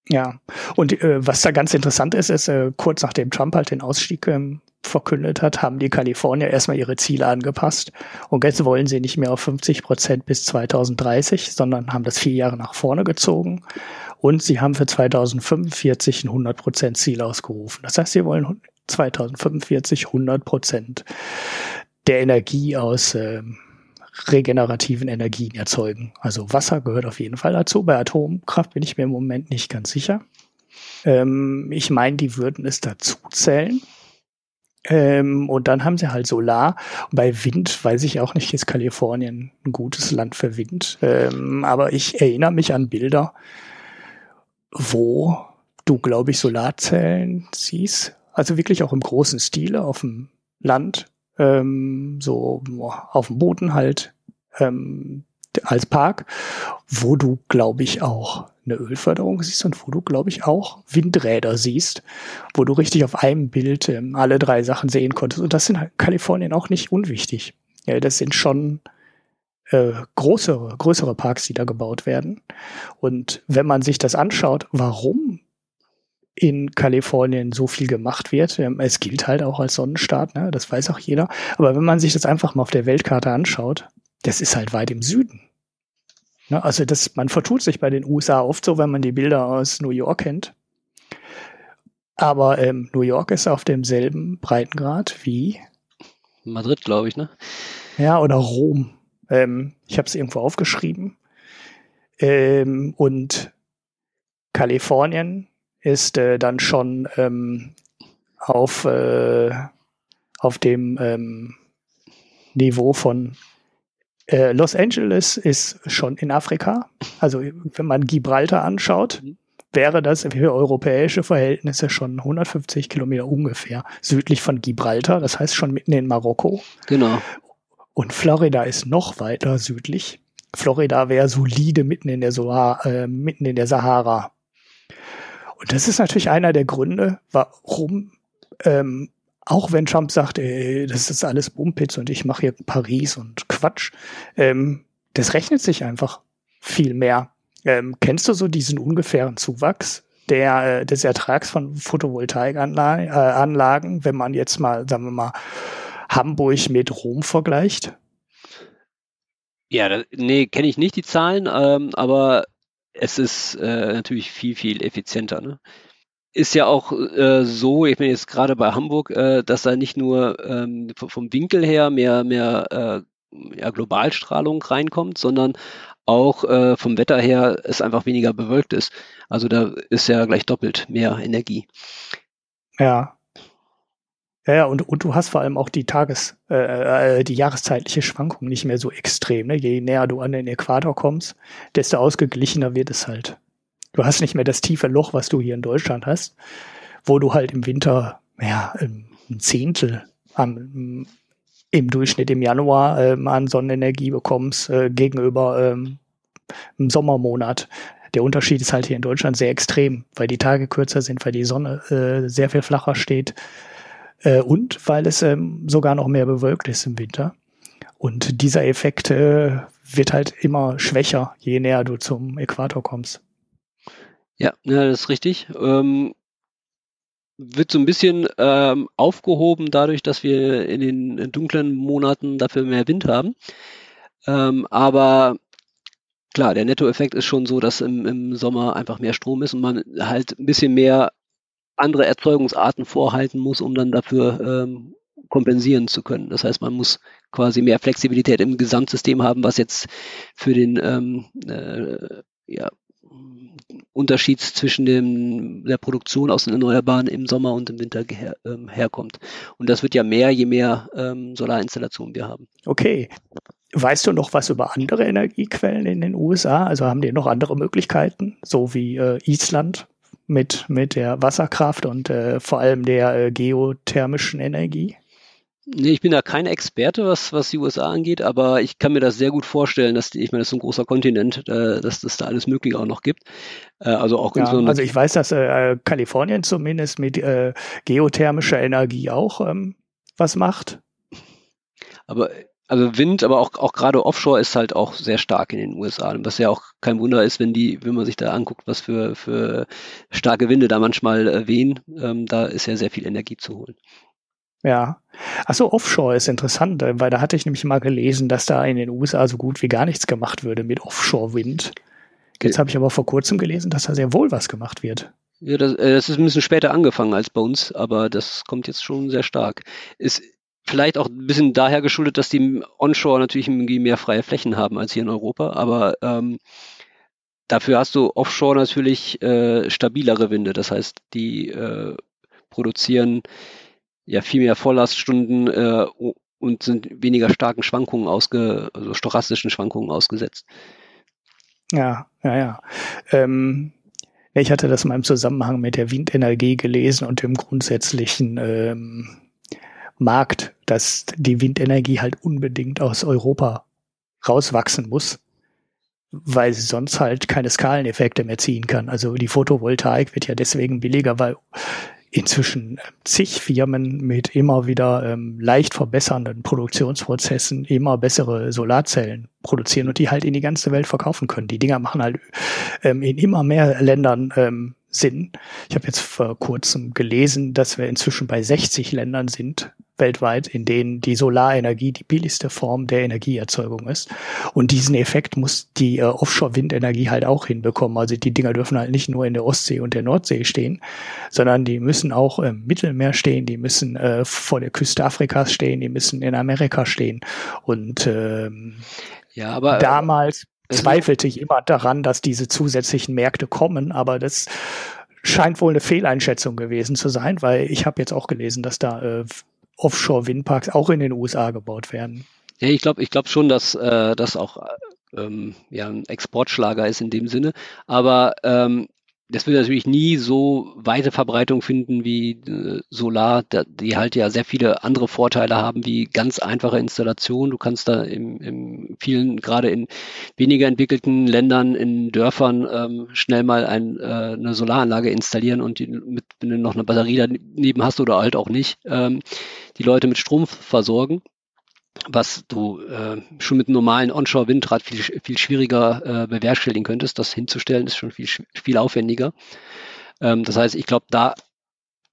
Ja, und äh, was da ganz interessant ist, ist, äh, kurz nachdem Trump halt den Ausstieg ähm, verkündet hat, haben die Kalifornier erstmal ihre Ziele angepasst. Und jetzt wollen sie nicht mehr auf 50 Prozent bis 2030, sondern haben das vier Jahre nach vorne gezogen. Und sie haben für 2045 ein 100 Prozent Ziel ausgerufen. Das heißt, sie wollen 2045 100 Prozent der Energie aus äh, regenerativen Energien erzeugen. Also Wasser gehört auf jeden Fall dazu. Bei Atomkraft bin ich mir im Moment nicht ganz sicher. Ähm, ich meine, die würden es dazu zählen. Ähm, und dann haben sie halt Solar. Und bei Wind weiß ich auch nicht, ist Kalifornien ein gutes Land für Wind. Ähm, aber ich erinnere mich an Bilder, wo du, glaube ich, Solarzellen siehst. Also wirklich auch im großen Stile auf dem Land ähm, so auf dem Boden halt ähm, als Park, wo du, glaube ich, auch eine Ölförderung siehst und wo du, glaube ich, auch Windräder siehst, wo du richtig auf einem Bild ähm, alle drei Sachen sehen konntest. Und das sind halt Kalifornien auch nicht unwichtig. Ja, das sind schon äh, größere, größere Parks, die da gebaut werden. Und wenn man sich das anschaut, warum in Kalifornien so viel gemacht wird. Ähm, es gilt halt auch als Sonnenstaat, ne? das weiß auch jeder. Aber wenn man sich das einfach mal auf der Weltkarte anschaut, das ist halt weit im Süden. Ne? Also das, man vertut sich bei den USA oft so, wenn man die Bilder aus New York kennt. Aber ähm, New York ist auf demselben Breitengrad wie Madrid, glaube ich, ne? Ja, oder Rom. Ähm, ich habe es irgendwo aufgeschrieben. Ähm, und Kalifornien ist äh, dann schon ähm, auf, äh, auf dem ähm, Niveau von äh, Los Angeles ist schon in Afrika. Also wenn man Gibraltar anschaut, mhm. wäre das für europäische Verhältnisse schon 150 Kilometer ungefähr südlich von Gibraltar, das heißt schon mitten in Marokko. Genau. Und Florida ist noch weiter südlich. Florida wäre solide mitten in der, Soha äh, mitten in der Sahara. Und das ist natürlich einer der Gründe, warum, ähm, auch wenn Trump sagt, ey, das ist alles Bumpitz und ich mache hier Paris und Quatsch, ähm, das rechnet sich einfach viel mehr. Ähm, kennst du so diesen ungefähren Zuwachs der, äh, des Ertrags von Photovoltaikanlagen, äh, wenn man jetzt mal, sagen wir mal, Hamburg mit Rom vergleicht? Ja, das, nee, kenne ich nicht die Zahlen, ähm, aber es ist äh, natürlich viel, viel effizienter. Ne? Ist ja auch äh, so, ich bin jetzt gerade bei Hamburg, äh, dass da nicht nur ähm, vom Winkel her mehr, mehr äh, ja, Globalstrahlung reinkommt, sondern auch äh, vom Wetter her es einfach weniger bewölkt ist. Also da ist ja gleich doppelt mehr Energie. Ja, ja, ja, und, und du hast vor allem auch die Tages-, äh, äh, die jahreszeitliche Schwankung nicht mehr so extrem. Ne? Je näher du an den Äquator kommst, desto ausgeglichener wird es halt. Du hast nicht mehr das tiefe Loch, was du hier in Deutschland hast, wo du halt im Winter ja, ein Zehntel am, im Durchschnitt im Januar ähm, an Sonnenenergie bekommst äh, gegenüber ähm, im Sommermonat. Der Unterschied ist halt hier in Deutschland sehr extrem, weil die Tage kürzer sind, weil die Sonne äh, sehr viel flacher steht äh, und weil es ähm, sogar noch mehr bewölkt ist im Winter. Und dieser Effekt äh, wird halt immer schwächer, je näher du zum Äquator kommst. Ja, ja das ist richtig. Ähm, wird so ein bisschen ähm, aufgehoben dadurch, dass wir in den dunklen Monaten dafür mehr Wind haben. Ähm, aber klar, der Nettoeffekt ist schon so, dass im, im Sommer einfach mehr Strom ist und man halt ein bisschen mehr andere Erzeugungsarten vorhalten muss, um dann dafür ähm, kompensieren zu können. Das heißt, man muss quasi mehr Flexibilität im Gesamtsystem haben, was jetzt für den ähm, äh, ja, Unterschieds zwischen dem, der Produktion aus den Erneuerbaren im Sommer und im Winter her, ähm, herkommt. Und das wird ja mehr, je mehr ähm, Solarinstallationen wir haben. Okay. Weißt du noch was über andere Energiequellen in den USA? Also haben die noch andere Möglichkeiten, so wie äh, Island mit, mit der Wasserkraft und äh, vor allem der äh, geothermischen Energie? Nee, ich bin da kein Experte, was, was die USA angeht, aber ich kann mir das sehr gut vorstellen, dass die, ich meine, das ist ein großer Kontinent, äh, dass das da alles Mögliche auch noch gibt. Äh, also auch ja, so Also ich weiß, dass äh, Kalifornien zumindest mit äh, geothermischer Energie auch ähm, was macht. Aber also Wind, aber auch, auch gerade Offshore ist halt auch sehr stark in den USA. Was ja auch kein Wunder ist, wenn die, wenn man sich da anguckt, was für, für starke Winde da manchmal wehen, ähm, da ist ja sehr viel Energie zu holen. Ja. Achso, Offshore ist interessant, äh, weil da hatte ich nämlich mal gelesen, dass da in den USA so gut wie gar nichts gemacht würde mit Offshore-Wind. Jetzt habe ich aber vor kurzem gelesen, dass da sehr wohl was gemacht wird. Ja, das, äh, das ist ein bisschen später angefangen als bei uns, aber das kommt jetzt schon sehr stark. Ist vielleicht auch ein bisschen daher geschuldet, dass die Onshore natürlich irgendwie mehr freie Flächen haben als hier in Europa, aber ähm, dafür hast du Offshore natürlich äh, stabilere Winde. Das heißt, die äh, produzieren ja viel mehr Volllaststunden äh, und sind weniger starken Schwankungen ausge, also stochastischen Schwankungen ausgesetzt. Ja, ja, ja. Ähm, ich hatte das mal im Zusammenhang mit der Windenergie gelesen und dem grundsätzlichen ähm, Markt, dass die Windenergie halt unbedingt aus Europa rauswachsen muss, weil sie sonst halt keine Skaleneffekte mehr ziehen kann. Also die Photovoltaik wird ja deswegen billiger, weil inzwischen äh, zig Firmen mit immer wieder ähm, leicht verbessernden Produktionsprozessen immer bessere Solarzellen produzieren und die halt in die ganze Welt verkaufen können. Die Dinger machen halt ähm, in immer mehr Ländern ähm, Sinn. Ich habe jetzt vor kurzem gelesen, dass wir inzwischen bei 60 Ländern sind, weltweit, in denen die Solarenergie die billigste Form der Energieerzeugung ist. Und diesen Effekt muss die äh, Offshore-Windenergie halt auch hinbekommen. Also die Dinger dürfen halt nicht nur in der Ostsee und der Nordsee stehen, sondern die müssen auch im Mittelmeer stehen, die müssen äh, vor der Küste Afrikas stehen, die müssen in Amerika stehen. Und ähm, ja, aber äh, damals zweifelte immer daran, dass diese zusätzlichen Märkte kommen, aber das scheint wohl eine Fehleinschätzung gewesen zu sein, weil ich habe jetzt auch gelesen, dass da äh, Offshore-Windparks auch in den USA gebaut werden. Ja, ich glaube ich glaub schon, dass äh, das auch ähm, ja, ein Exportschlager ist in dem Sinne. Aber ähm, das wird natürlich nie so weite Verbreitung finden wie äh, Solar, da, die halt ja sehr viele andere Vorteile haben, wie ganz einfache Installation. Du kannst da im, im vielen, gerade in weniger entwickelten Ländern, in Dörfern ähm, schnell mal ein, äh, eine Solaranlage installieren und die, mit, wenn du noch eine Batterie daneben hast oder halt auch nicht, ähm, die Leute mit Strom versorgen was du äh, schon mit einem normalen Onshore-Windrad viel, viel schwieriger äh, bewerkstelligen könntest. Das hinzustellen ist schon viel, viel aufwendiger. Ähm, das heißt, ich glaube, da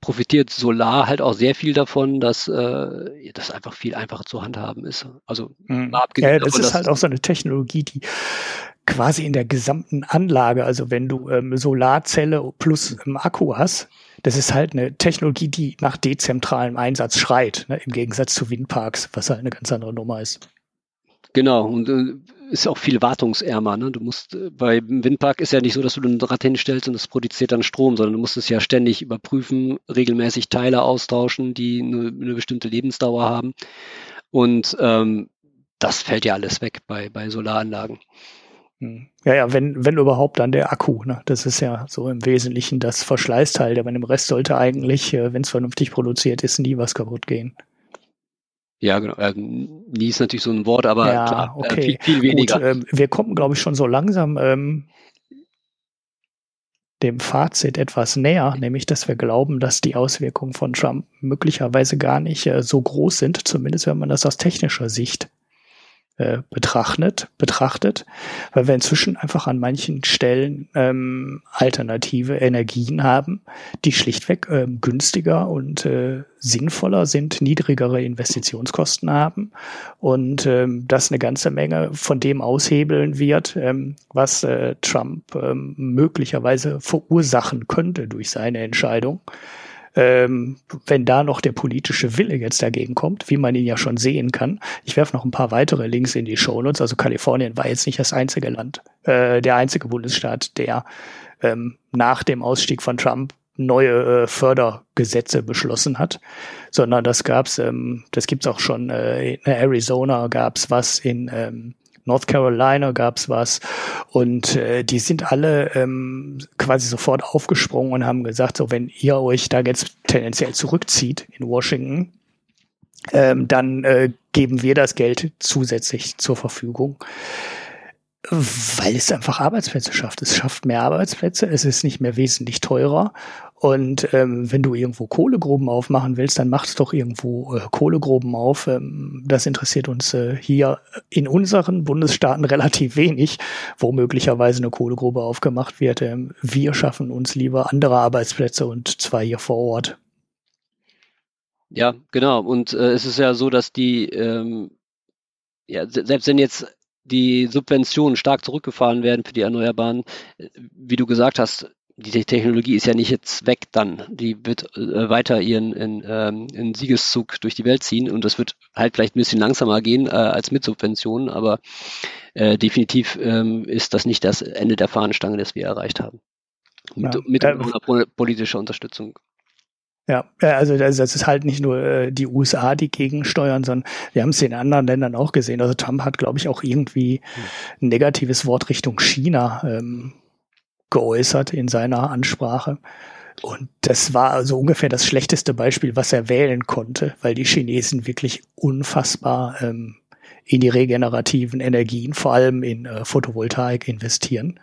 profitiert Solar halt auch sehr viel davon, dass äh, das einfach viel einfacher zu handhaben ist. Also mhm. ja, das davon, ist halt auch so eine Technologie, die quasi in der gesamten Anlage, also wenn du ähm, Solarzelle plus ähm, Akku hast, das ist halt eine Technologie, die nach dezentralem Einsatz schreit, ne, im Gegensatz zu Windparks, was halt eine ganz andere Nummer ist. Genau, und äh, ist auch viel wartungsärmer. Ne? Du musst, äh, bei Windpark ist ja nicht so, dass du ein Rad hinstellst und es produziert dann Strom, sondern du musst es ja ständig überprüfen, regelmäßig Teile austauschen, die eine, eine bestimmte Lebensdauer haben. Und ähm, das fällt ja alles weg bei, bei Solaranlagen. Hm. Ja, ja, wenn, wenn überhaupt dann der Akku. Ne? Das ist ja so im Wesentlichen das Verschleißteil, der bei dem Rest sollte eigentlich, äh, wenn es vernünftig produziert ist, nie was kaputt gehen. Ja, genau. Äh, nie ist natürlich so ein Wort, aber ja, klar, äh, okay. viel, viel weniger. Gut, äh, wir kommen, glaube ich, schon so langsam ähm, dem Fazit etwas näher, nämlich dass wir glauben, dass die Auswirkungen von Trump möglicherweise gar nicht äh, so groß sind, zumindest wenn man das aus technischer Sicht äh, betrachtet, betrachtet, weil wir inzwischen einfach an manchen Stellen ähm, alternative Energien haben, die schlichtweg ähm, günstiger und äh, sinnvoller sind, niedrigere Investitionskosten haben und ähm, das eine ganze Menge von dem aushebeln wird, ähm, was äh, Trump ähm, möglicherweise verursachen könnte durch seine Entscheidung ähm, wenn da noch der politische Wille jetzt dagegen kommt, wie man ihn ja schon sehen kann. Ich werfe noch ein paar weitere Links in die Shownotes. Also Kalifornien war jetzt nicht das einzige Land, äh, der einzige Bundesstaat, der ähm, nach dem Ausstieg von Trump neue äh, Fördergesetze beschlossen hat, sondern das gab's, ähm, das gibt's auch schon äh, in Arizona gab's was in ähm, North Carolina gab's was und äh, die sind alle ähm, quasi sofort aufgesprungen und haben gesagt, so wenn ihr euch da jetzt tendenziell zurückzieht in Washington, ähm, dann äh, geben wir das Geld zusätzlich zur Verfügung weil es einfach Arbeitsplätze schafft. Es schafft mehr Arbeitsplätze, es ist nicht mehr wesentlich teurer. Und ähm, wenn du irgendwo Kohlegruben aufmachen willst, dann machst doch irgendwo äh, Kohlegruben auf. Ähm, das interessiert uns äh, hier in unseren Bundesstaaten relativ wenig, wo möglicherweise eine Kohlegrube aufgemacht wird. Ähm, wir schaffen uns lieber andere Arbeitsplätze und zwar hier vor Ort. Ja, genau. Und äh, es ist ja so, dass die ähm, ja, selbst wenn jetzt die Subventionen stark zurückgefahren werden für die Erneuerbaren. Wie du gesagt hast, die Technologie ist ja nicht jetzt weg dann. Die wird äh, weiter ihren in, ähm, in Siegeszug durch die Welt ziehen und das wird halt vielleicht ein bisschen langsamer gehen äh, als mit Subventionen, aber äh, definitiv ähm, ist das nicht das Ende der Fahnenstange, das wir erreicht haben. Mit, ja. mit äh, politischer Unterstützung. Ja, also das, ist halt nicht nur äh, die USA, die gegensteuern, sondern wir haben es in anderen Ländern auch gesehen. Also Trump hat, glaube ich, auch irgendwie ein negatives Wort Richtung China ähm, geäußert in seiner Ansprache. Und das war also ungefähr das schlechteste Beispiel, was er wählen konnte, weil die Chinesen wirklich unfassbar ähm, in die regenerativen Energien, vor allem in äh, Photovoltaik investieren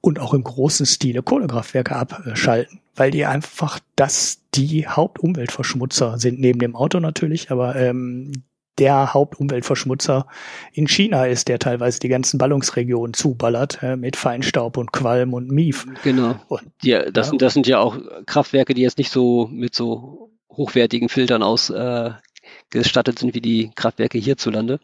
und auch im großen Stile Kohlekraftwerke abschalten, weil die einfach das die Hauptumweltverschmutzer sind, neben dem Auto natürlich, aber ähm, der Hauptumweltverschmutzer in China ist, der teilweise die ganzen Ballungsregionen zuballert äh, mit Feinstaub und Qualm und Mief. Genau. Und, ja, das, ja. Sind, das sind ja auch Kraftwerke, die jetzt nicht so mit so hochwertigen Filtern aus äh, sind wie die Kraftwerke hierzulande.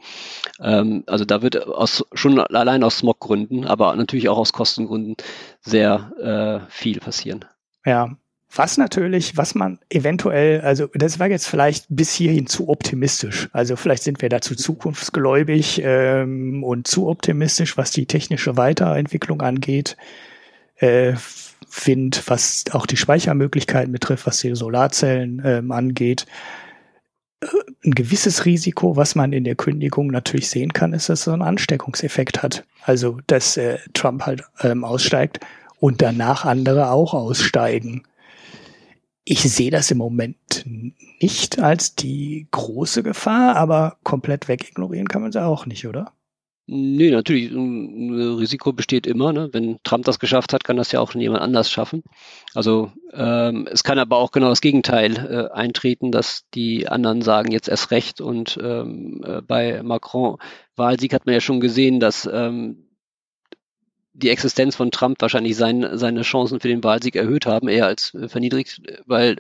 Ähm, also da wird aus, schon allein aus Smoggründen, aber natürlich auch aus Kostengründen sehr äh, viel passieren. Ja, was natürlich, was man eventuell, also das war jetzt vielleicht bis hierhin zu optimistisch. Also vielleicht sind wir dazu zukunftsgläubig ähm, und zu optimistisch, was die technische Weiterentwicklung angeht. Äh, Wind, was auch die Speichermöglichkeiten betrifft, was die Solarzellen ähm, angeht ein gewisses Risiko, was man in der Kündigung natürlich sehen kann, ist, dass es so einen Ansteckungseffekt hat. Also, dass äh, Trump halt ähm, aussteigt und danach andere auch aussteigen. Ich sehe das im Moment nicht als die große Gefahr, aber komplett wegignorieren kann man sie auch nicht, oder? Nee, natürlich, ein Risiko besteht immer. Ne? Wenn Trump das geschafft hat, kann das ja auch jemand anders schaffen. Also ähm, es kann aber auch genau das Gegenteil äh, eintreten, dass die anderen sagen jetzt erst recht. Und ähm, äh, bei Macron Wahlsieg hat man ja schon gesehen, dass ähm, die Existenz von Trump wahrscheinlich sein, seine Chancen für den Wahlsieg erhöht haben, eher als äh, verniedrigt, weil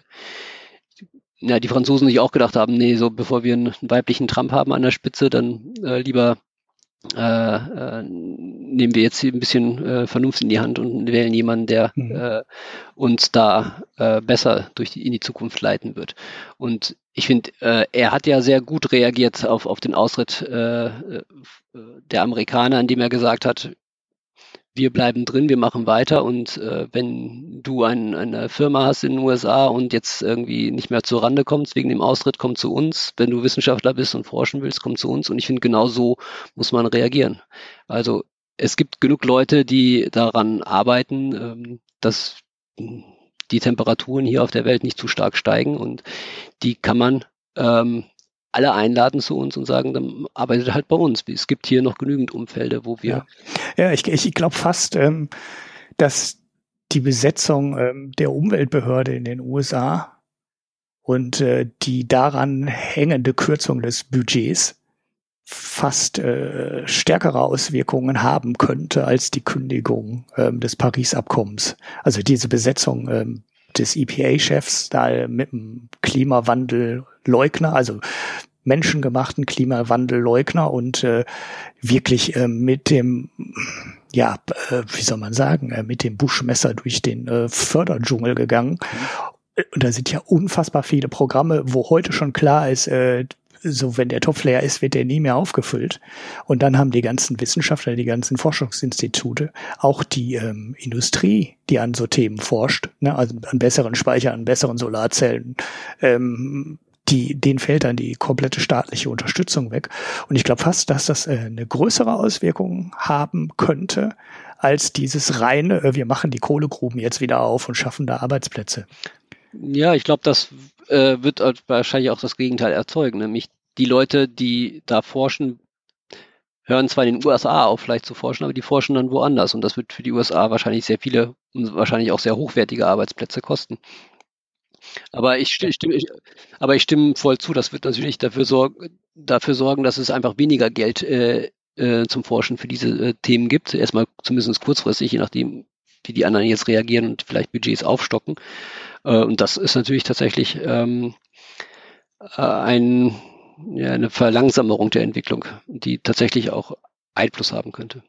ja, die Franzosen sich auch gedacht haben, nee, so bevor wir einen weiblichen Trump haben an der Spitze, dann äh, lieber äh, äh, nehmen wir jetzt hier ein bisschen äh, Vernunft in die Hand und wählen jemanden, der mhm. äh, uns da äh, besser durch die, in die Zukunft leiten wird. Und ich finde, äh, er hat ja sehr gut reagiert auf, auf den Austritt äh, äh der Amerikaner, indem er gesagt hat, wir bleiben drin, wir machen weiter und äh, wenn du ein, eine Firma hast in den USA und jetzt irgendwie nicht mehr zur Rande kommst wegen dem Austritt, komm zu uns. Wenn du Wissenschaftler bist und forschen willst, komm zu uns. Und ich finde, genau so muss man reagieren. Also es gibt genug Leute, die daran arbeiten, ähm, dass die Temperaturen hier auf der Welt nicht zu stark steigen und die kann man ähm, alle einladen zu uns und sagen, dann arbeitet halt bei uns. Es gibt hier noch genügend Umfelder, wo wir. Ja, ja ich, ich glaube fast, ähm, dass die Besetzung ähm, der Umweltbehörde in den USA und äh, die daran hängende Kürzung des Budgets fast äh, stärkere Auswirkungen haben könnte als die Kündigung ähm, des Paris-Abkommens. Also diese Besetzung ähm, des EPA-Chefs da mit dem Klimawandelleugner, also menschengemachten Klimawandelleugner und äh, wirklich äh, mit dem, ja, äh, wie soll man sagen, äh, mit dem Buschmesser durch den äh, Förderdschungel gegangen. Und da sind ja unfassbar viele Programme, wo heute schon klar ist, äh, so wenn der Topf leer ist, wird der nie mehr aufgefüllt. Und dann haben die ganzen Wissenschaftler, die ganzen Forschungsinstitute, auch die ähm, Industrie, die an so Themen forscht, ne, also an besseren Speichern, an besseren Solarzellen, ähm, die, denen fällt dann die komplette staatliche Unterstützung weg. Und ich glaube fast, dass das äh, eine größere Auswirkung haben könnte, als dieses reine, äh, wir machen die Kohlegruben jetzt wieder auf und schaffen da Arbeitsplätze. Ja, ich glaube, das äh, wird wahrscheinlich auch das Gegenteil erzeugen. Nämlich die Leute, die da forschen, hören zwar in den USA auf, vielleicht zu forschen, aber die forschen dann woanders. Und das wird für die USA wahrscheinlich sehr viele und wahrscheinlich auch sehr hochwertige Arbeitsplätze kosten. Aber ich stimme, ich, aber ich stimme voll zu, das wird natürlich dafür, sorg, dafür sorgen, dass es einfach weniger Geld äh, äh, zum Forschen für diese äh, Themen gibt. Erstmal zumindest kurzfristig, je nachdem, wie die anderen jetzt reagieren und vielleicht Budgets aufstocken. Äh, und das ist natürlich tatsächlich ähm, äh, ein, ja, eine Verlangsamung der Entwicklung, die tatsächlich auch Einfluss haben könnte.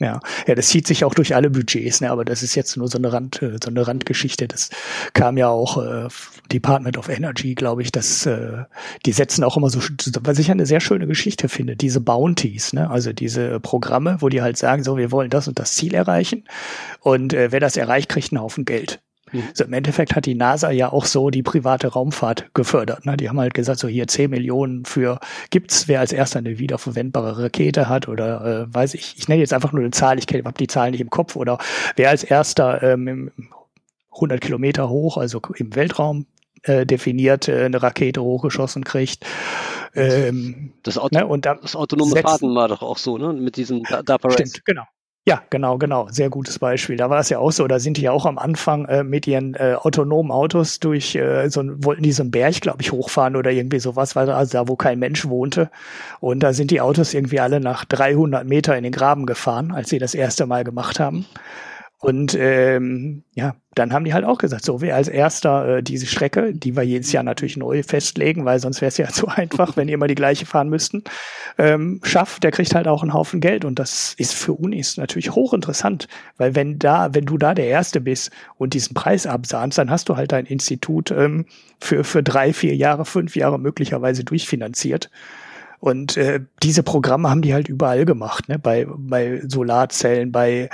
Ja, ja, das zieht sich auch durch alle Budgets, ne? aber das ist jetzt nur so eine Rand, äh, so eine Randgeschichte. Das kam ja auch äh, Department of Energy, glaube ich, dass äh, die setzen auch immer so, was ich eine sehr schöne Geschichte finde, diese Bounties, ne? also diese Programme, wo die halt sagen, so, wir wollen das und das Ziel erreichen und äh, wer das erreicht, kriegt einen Haufen Geld. Mhm. So im Endeffekt hat die NASA ja auch so die private Raumfahrt gefördert. Ne? Die haben halt gesagt, so hier 10 Millionen für gibt's, wer als erster eine wiederverwendbare Rakete hat oder äh, weiß ich, ich nenne jetzt einfach nur eine Zahl, ich habe die Zahl nicht im Kopf oder wer als erster ähm, 100 Kilometer hoch, also im Weltraum äh, definiert, äh, eine Rakete hochgeschossen kriegt. Ähm, das, Auto, ne? und da das autonome Fahrten war doch auch so, ne? Mit diesem DARPA Stimmt, genau. Ja, genau, genau. Sehr gutes Beispiel. Da war es ja auch so, da sind die ja auch am Anfang äh, mit ihren äh, autonomen Autos durch äh, so wollten die so einen Berg, glaube ich, hochfahren oder irgendwie sowas, weil also da, wo kein Mensch wohnte. Und da sind die Autos irgendwie alle nach 300 Meter in den Graben gefahren, als sie das erste Mal gemacht haben. Und ähm, ja, dann haben die halt auch gesagt, so wer als erster äh, diese Strecke, die wir jedes Jahr natürlich neu festlegen, weil sonst wäre es ja zu einfach, wenn ihr immer die gleiche fahren müssten, ähm, schafft, der kriegt halt auch einen Haufen Geld. Und das ist für Unis natürlich hochinteressant, weil wenn da, wenn du da der Erste bist und diesen Preis absahnst, dann hast du halt dein Institut ähm, für, für drei, vier Jahre, fünf Jahre möglicherweise durchfinanziert. Und äh, diese Programme haben die halt überall gemacht, ne? bei, bei Solarzellen, bei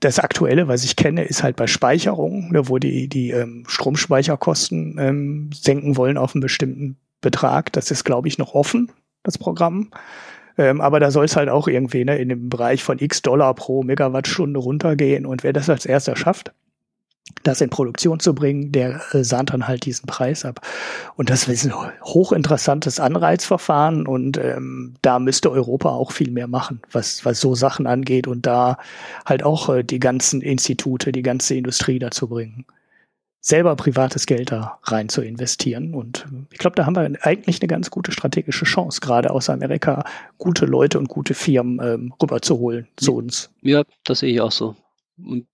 das Aktuelle, was ich kenne, ist halt bei Speicherung, ne, wo die, die ähm, Stromspeicherkosten ähm, senken wollen auf einen bestimmten Betrag. Das ist, glaube ich, noch offen, das Programm. Ähm, aber da soll es halt auch irgendwie ne, in dem Bereich von x Dollar pro Megawattstunde runtergehen. Und wer das als erster schafft, das in Produktion zu bringen, der äh, sahnt dann halt diesen Preis ab. Und das ist ein hochinteressantes Anreizverfahren und ähm, da müsste Europa auch viel mehr machen, was, was so Sachen angeht und da halt auch äh, die ganzen Institute, die ganze Industrie dazu bringen, selber privates Geld da rein zu investieren. Und ich glaube, da haben wir eigentlich eine ganz gute strategische Chance, gerade aus Amerika gute Leute und gute Firmen ähm, rüberzuholen zu uns. Ja, das sehe ich auch so. Und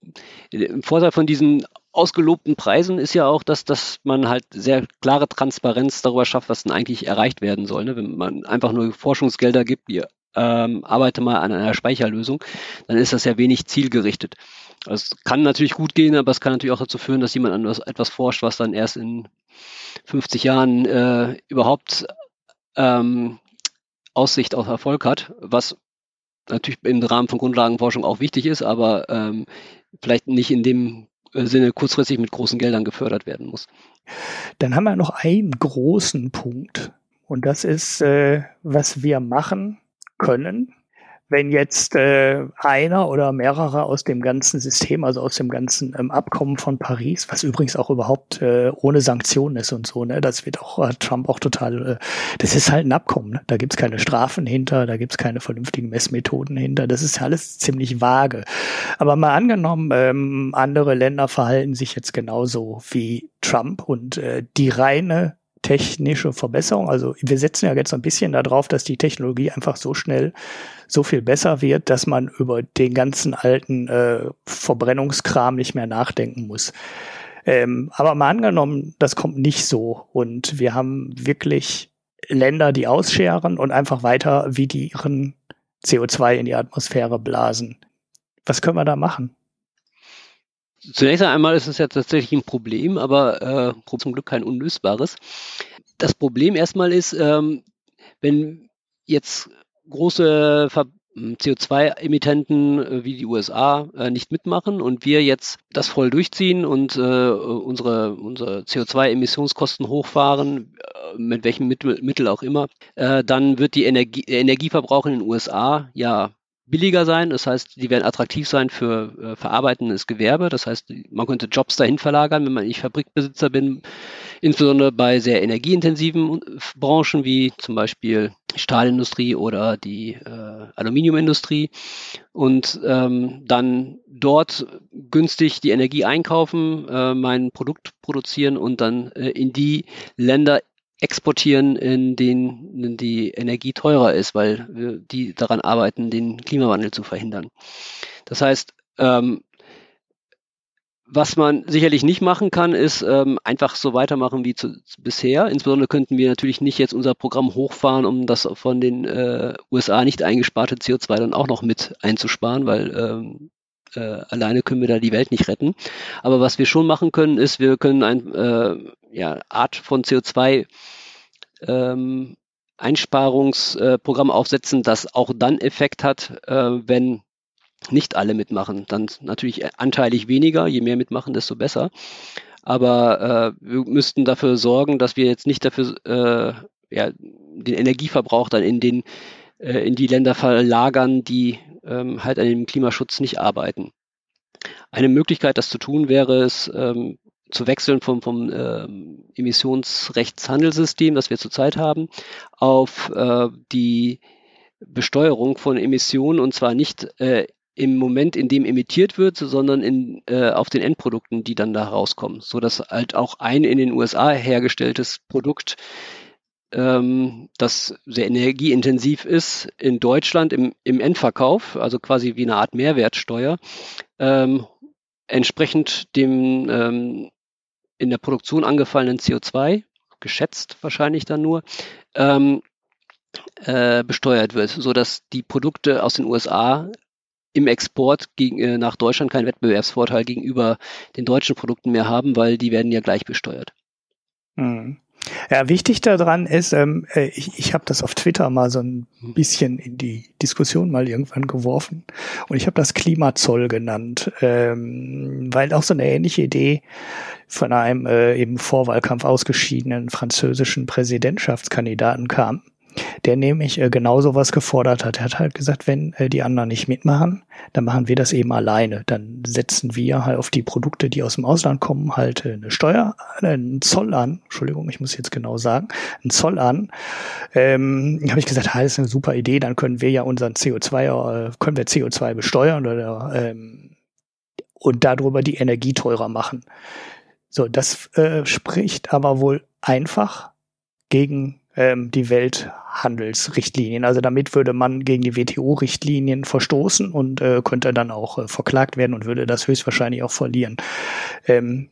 ein Vorteil von diesen ausgelobten Preisen ist ja auch, dass, dass man halt sehr klare Transparenz darüber schafft, was denn eigentlich erreicht werden soll. Ne? Wenn man einfach nur Forschungsgelder gibt, die ähm, arbeite mal an einer Speicherlösung, dann ist das ja wenig zielgerichtet. Es kann natürlich gut gehen, aber es kann natürlich auch dazu führen, dass jemand an etwas forscht, was dann erst in 50 Jahren äh, überhaupt ähm, Aussicht auf Erfolg hat, was natürlich im Rahmen von Grundlagenforschung auch wichtig ist, aber ähm, vielleicht nicht in dem äh, Sinne kurzfristig mit großen Geldern gefördert werden muss. Dann haben wir noch einen großen Punkt und das ist, äh, was wir machen können, wenn jetzt äh, einer oder mehrere aus dem ganzen System, also aus dem ganzen ähm, Abkommen von Paris, was übrigens auch überhaupt äh, ohne Sanktionen ist und so, ne, das wird auch hat Trump auch total, äh, das ist halt ein Abkommen, ne? da gibt's keine Strafen hinter, da gibt's keine vernünftigen Messmethoden hinter, das ist alles ziemlich vage. Aber mal angenommen, ähm, andere Länder verhalten sich jetzt genauso wie Trump und äh, die reine technische Verbesserung. Also wir setzen ja jetzt ein bisschen darauf, dass die Technologie einfach so schnell so viel besser wird, dass man über den ganzen alten äh, Verbrennungskram nicht mehr nachdenken muss. Ähm, aber mal angenommen, das kommt nicht so und wir haben wirklich Länder, die ausscheren und einfach weiter wie die ihren CO2 in die Atmosphäre blasen. Was können wir da machen? Zunächst einmal ist es ja tatsächlich ein Problem, aber äh, zum Glück kein unlösbares. das Problem erstmal ist, ähm, wenn jetzt große Ver CO2-Emittenten äh, wie die USA äh, nicht mitmachen und wir jetzt das voll durchziehen und äh, unsere, unsere CO2-Emissionskosten hochfahren, mit welchem Mittel, auch immer, dann wird die Energie, der Energieverbrauch in den USA ja billiger sein. Das heißt, die werden attraktiv sein für äh, verarbeitendes Gewerbe. Das heißt, man könnte Jobs dahin verlagern, wenn man nicht Fabrikbesitzer bin, insbesondere bei sehr energieintensiven äh, Branchen wie zum Beispiel Stahlindustrie oder die äh, Aluminiumindustrie und ähm, dann dort günstig die Energie einkaufen, äh, mein Produkt produzieren und dann äh, in die Länder exportieren, in denen die Energie teurer ist, weil wir die daran arbeiten, den Klimawandel zu verhindern. Das heißt, ähm, was man sicherlich nicht machen kann, ist ähm, einfach so weitermachen wie zu, bisher. Insbesondere könnten wir natürlich nicht jetzt unser Programm hochfahren, um das von den äh, USA nicht eingesparte CO2 dann auch noch mit einzusparen, weil ähm, äh, alleine können wir da die Welt nicht retten. Aber was wir schon machen können, ist, wir können ein äh, ja, Art von CO2 ähm, Einsparungsprogramm aufsetzen, das auch dann Effekt hat, äh, wenn nicht alle mitmachen. Dann natürlich anteilig weniger, je mehr mitmachen, desto besser. Aber äh, wir müssten dafür sorgen, dass wir jetzt nicht dafür äh, ja, den Energieverbrauch dann in den in die Länder verlagern, die ähm, halt an dem Klimaschutz nicht arbeiten. Eine Möglichkeit, das zu tun, wäre es, ähm, zu wechseln vom, vom ähm, Emissionsrechtshandelssystem, das wir zurzeit haben, auf äh, die Besteuerung von Emissionen und zwar nicht äh, im Moment, in dem emittiert wird, sondern in, äh, auf den Endprodukten, die dann da rauskommen, so dass halt auch ein in den USA hergestelltes Produkt, ähm, das sehr energieintensiv ist, in Deutschland im, im Endverkauf, also quasi wie eine Art Mehrwertsteuer, ähm, entsprechend dem ähm, in der Produktion angefallenen CO2, geschätzt wahrscheinlich dann nur, ähm, äh, besteuert wird, so dass die Produkte aus den USA im Export gegen, äh, nach Deutschland keinen Wettbewerbsvorteil gegenüber den deutschen Produkten mehr haben, weil die werden ja gleich besteuert. Hm. Ja, wichtig daran ist, ähm, äh, ich, ich habe das auf Twitter mal so ein bisschen in die Diskussion mal irgendwann geworfen. Und ich habe das Klimazoll genannt, ähm, weil auch so eine ähnliche Idee von einem äh, im Vorwahlkampf ausgeschiedenen französischen Präsidentschaftskandidaten kam der nämlich äh, genau sowas gefordert hat. Er hat halt gesagt, wenn äh, die anderen nicht mitmachen, dann machen wir das eben alleine. Dann setzen wir halt auf die Produkte, die aus dem Ausland kommen, halt äh, eine Steuer, äh, einen Zoll an. Entschuldigung, ich muss jetzt genau sagen, einen Zoll an. Ähm, habe ich gesagt, ah, das ist eine super Idee, dann können wir ja unseren CO2, äh, können wir CO2 besteuern oder ähm, und darüber die Energie teurer machen. So, das äh, spricht aber wohl einfach gegen ähm, die Welthandelsrichtlinien. Also damit würde man gegen die WTO-Richtlinien verstoßen und äh, könnte dann auch äh, verklagt werden und würde das höchstwahrscheinlich auch verlieren. Ähm,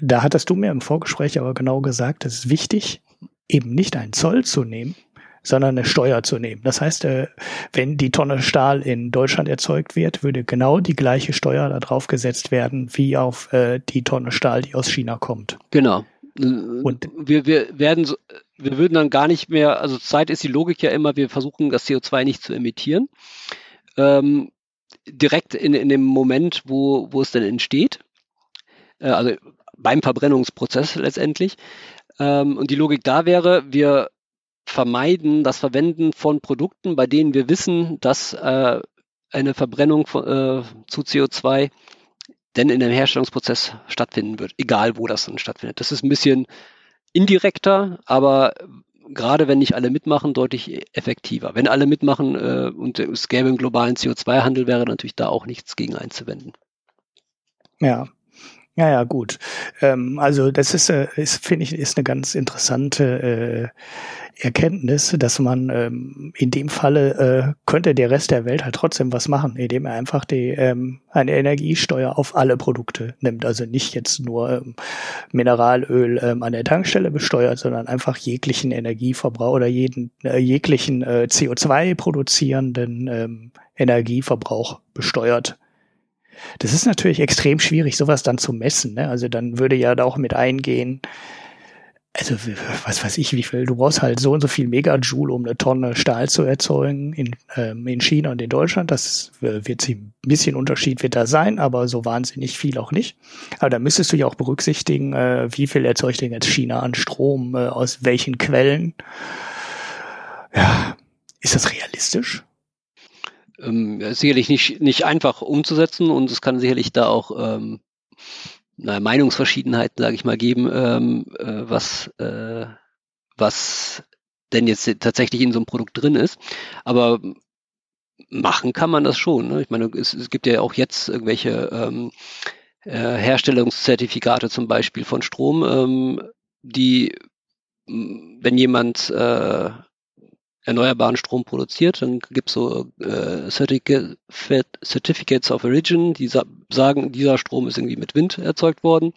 da hattest du mir im Vorgespräch aber genau gesagt, es ist wichtig, eben nicht einen Zoll zu nehmen, sondern eine Steuer zu nehmen. Das heißt, äh, wenn die Tonne Stahl in Deutschland erzeugt wird, würde genau die gleiche Steuer da drauf gesetzt werden, wie auf äh, die Tonne Stahl, die aus China kommt. Genau. Und wir, wir werden wir würden dann gar nicht mehr, also Zeit ist die Logik ja immer, wir versuchen das CO2 nicht zu emittieren. Ähm, direkt in, in dem Moment, wo, wo es denn entsteht. Äh, also beim Verbrennungsprozess letztendlich. Ähm, und die Logik da wäre, wir vermeiden das Verwenden von Produkten, bei denen wir wissen, dass äh, eine Verbrennung von, äh, zu CO2 denn in dem Herstellungsprozess stattfinden wird, egal wo das dann stattfindet. Das ist ein bisschen indirekter, aber gerade wenn nicht alle mitmachen, deutlich effektiver. Wenn alle mitmachen äh, und es gäbe einen globalen CO2-Handel, wäre natürlich da auch nichts gegen einzuwenden. Ja, ja, ja, gut. Ähm, also das ist, äh, ist finde ich, ist eine ganz interessante äh, Erkenntnis, dass man ähm, in dem Falle äh, könnte der Rest der Welt halt trotzdem was machen, indem er einfach die ähm, eine Energiesteuer auf alle Produkte nimmt. Also nicht jetzt nur ähm, Mineralöl ähm, an der Tankstelle besteuert, sondern einfach jeglichen Energieverbrauch oder jeden äh, jeglichen äh, CO2 produzierenden ähm, Energieverbrauch besteuert. Das ist natürlich extrem schwierig, sowas dann zu messen. Ne? Also dann würde ja da auch mit eingehen, also was weiß ich, wie viel, du brauchst halt so und so viel Megajoule, um eine Tonne Stahl zu erzeugen in, ähm, in China und in Deutschland. Das wird sich ein bisschen Unterschied wird da sein, aber so wahnsinnig viel auch nicht. Aber da müsstest du ja auch berücksichtigen, äh, wie viel erzeugt denn jetzt China an Strom, äh, aus welchen Quellen. Ja, ist das realistisch? Ähm, sicherlich nicht, nicht einfach umzusetzen und es kann sicherlich da auch ähm, na, Meinungsverschiedenheiten, sage ich mal, geben, ähm, äh, was, äh, was denn jetzt tatsächlich in so einem Produkt drin ist. Aber machen kann man das schon. Ne? Ich meine, es, es gibt ja auch jetzt irgendwelche ähm, äh, Herstellungszertifikate zum Beispiel von Strom, ähm, die, wenn jemand äh, erneuerbaren Strom produziert. Dann gibt es so äh, Certificates of Origin, die sa sagen, dieser Strom ist irgendwie mit Wind erzeugt worden.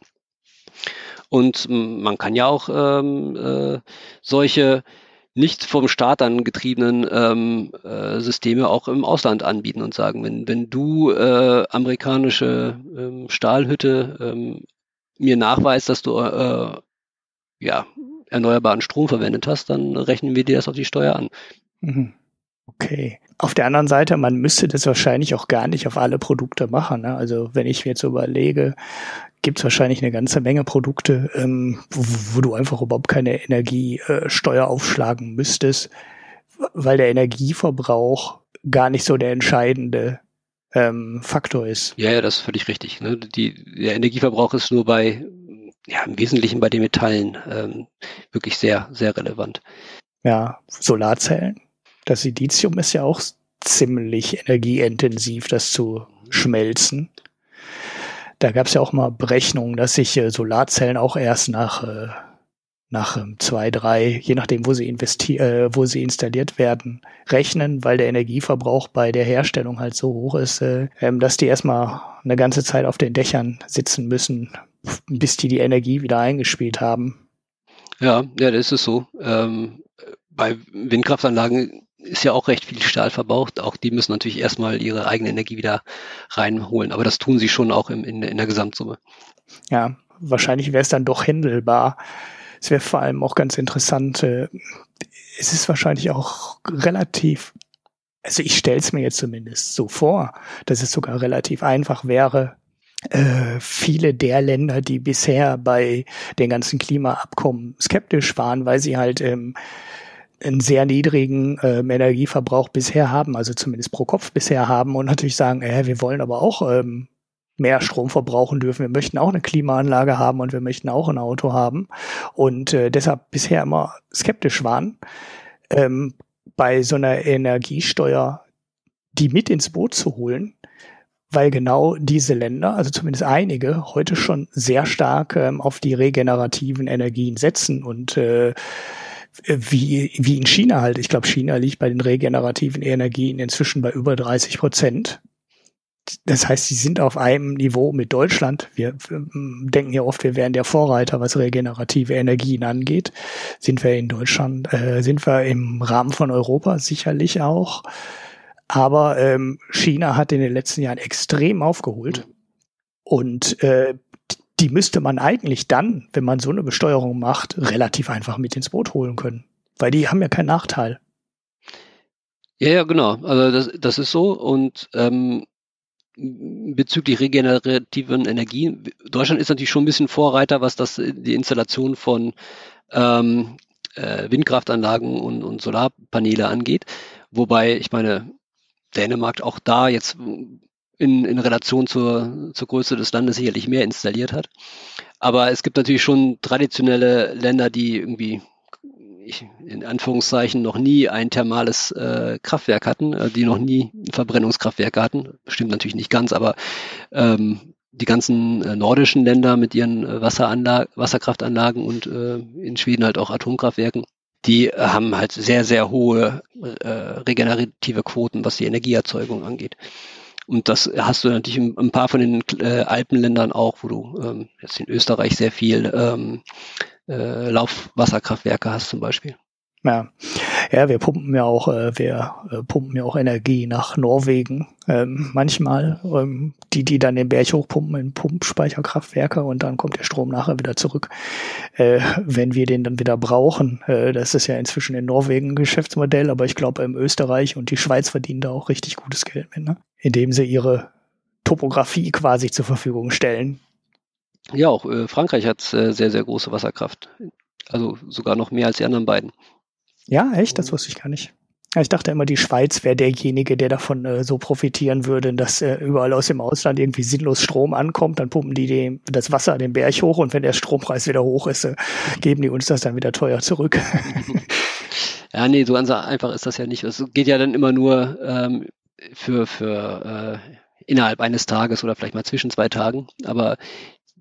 Und man kann ja auch ähm, äh, solche nicht vom Staat angetriebenen ähm, äh, Systeme auch im Ausland anbieten und sagen, wenn, wenn du äh, amerikanische ähm, Stahlhütte ähm, mir nachweist, dass du äh, ja erneuerbaren Strom verwendet hast, dann rechnen wir dir das auf die Steuer an. Mhm. Okay. Auf der anderen Seite, man müsste das wahrscheinlich auch gar nicht auf alle Produkte machen. Ne? Also wenn ich mir jetzt überlege, gibt es wahrscheinlich eine ganze Menge Produkte, ähm, wo, wo, du einfach überhaupt keine Energiesteuer äh, aufschlagen müsstest, weil der Energieverbrauch gar nicht so der entscheidende ähm, Faktor ist. Ja, ja, das ist völlig richtig. Ne? Die, der Energieverbrauch ist nur bei ja, im Wesentlichen bei den Metallen ähm, wirklich sehr, sehr relevant. Ja, Solarzellen. Das Silizium ist ja auch ziemlich energieintensiv, das zu schmelzen. Da gab es ja auch mal Berechnungen, dass sich äh, Solarzellen auch erst nach, äh, nach ähm, zwei, drei, je nachdem, wo sie, investi äh, wo sie installiert werden, rechnen, weil der Energieverbrauch bei der Herstellung halt so hoch ist, äh, ähm, dass die erstmal eine ganze Zeit auf den Dächern sitzen müssen, bis die die Energie wieder eingespielt haben. Ja, ja, das ist so. Ähm, bei Windkraftanlagen ist ja auch recht viel Stahl verbraucht. Auch die müssen natürlich erstmal ihre eigene Energie wieder reinholen. Aber das tun sie schon auch im, in, in der Gesamtsumme. Ja, wahrscheinlich wäre es dann doch händelbar. Es wäre vor allem auch ganz interessant. Äh, es ist wahrscheinlich auch relativ, also ich stelle es mir jetzt zumindest so vor, dass es sogar relativ einfach wäre, äh, viele der Länder, die bisher bei den ganzen Klimaabkommen skeptisch waren, weil sie halt ähm, einen sehr niedrigen ähm, Energieverbrauch bisher haben, also zumindest pro Kopf bisher haben und natürlich sagen, äh, wir wollen aber auch ähm, mehr Strom verbrauchen dürfen. Wir möchten auch eine Klimaanlage haben und wir möchten auch ein Auto haben und äh, deshalb bisher immer skeptisch waren. Ähm, bei so einer Energiesteuer die mit ins Boot zu holen, weil genau diese Länder, also zumindest einige, heute schon sehr stark ähm, auf die regenerativen Energien setzen und äh, wie, wie in China halt. Ich glaube, China liegt bei den regenerativen Energien inzwischen bei über 30 Prozent. Das heißt, sie sind auf einem Niveau mit Deutschland. Wir denken ja oft, wir wären der Vorreiter, was regenerative Energien angeht. Sind wir in Deutschland, äh, sind wir im Rahmen von Europa sicherlich auch. Aber ähm, China hat in den letzten Jahren extrem aufgeholt. Und äh, die müsste man eigentlich dann, wenn man so eine Besteuerung macht, relativ einfach mit ins Boot holen können. Weil die haben ja keinen Nachteil. Ja, ja, genau. Also das, das ist so. Und ähm, bezüglich regenerativen Energien, Deutschland ist natürlich schon ein bisschen Vorreiter, was das die Installation von ähm, äh, Windkraftanlagen und, und Solarpaneele angeht. Wobei, ich meine, Dänemark auch da jetzt in, in Relation zur, zur Größe des Landes sicherlich mehr installiert hat. Aber es gibt natürlich schon traditionelle Länder, die irgendwie ich, in Anführungszeichen noch nie ein thermales äh, Kraftwerk hatten, äh, die noch nie Verbrennungskraftwerke hatten. Stimmt natürlich nicht ganz, aber ähm, die ganzen äh, nordischen Länder mit ihren äh, Wasseranlagen, Wasserkraftanlagen und äh, in Schweden halt auch Atomkraftwerken, die haben halt sehr, sehr hohe äh, regenerative Quoten, was die Energieerzeugung angeht. Und das hast du natürlich in ein paar von den äh, Alpenländern auch, wo du ähm, jetzt in Österreich sehr viel ähm, äh, Laufwasserkraftwerke hast zum Beispiel. Ja, Ja, wir pumpen ja auch, äh, wir äh, pumpen ja auch Energie nach Norwegen. Ähm, manchmal, ähm, die, die dann den Berg hochpumpen in Pumpspeicherkraftwerke und dann kommt der Strom nachher wieder zurück, äh, wenn wir den dann wieder brauchen. Äh, das ist ja inzwischen in Norwegen ein Geschäftsmodell, aber ich glaube, in Österreich und die Schweiz verdienen da auch richtig gutes Geld mit, ne? indem sie ihre Topografie quasi zur Verfügung stellen. Ja, auch äh, Frankreich hat äh, sehr, sehr große Wasserkraft. Also sogar noch mehr als die anderen beiden. Ja, echt? Das wusste ich gar nicht. Ich dachte immer, die Schweiz wäre derjenige, der davon äh, so profitieren würde, dass äh, überall aus dem Ausland irgendwie sinnlos Strom ankommt. Dann pumpen die dem, das Wasser den Berg hoch und wenn der Strompreis wieder hoch ist, äh, geben die uns das dann wieder teuer zurück. ja, nee, so einfach ist das ja nicht. Es geht ja dann immer nur ähm, für, für äh, innerhalb eines Tages oder vielleicht mal zwischen zwei Tagen. Aber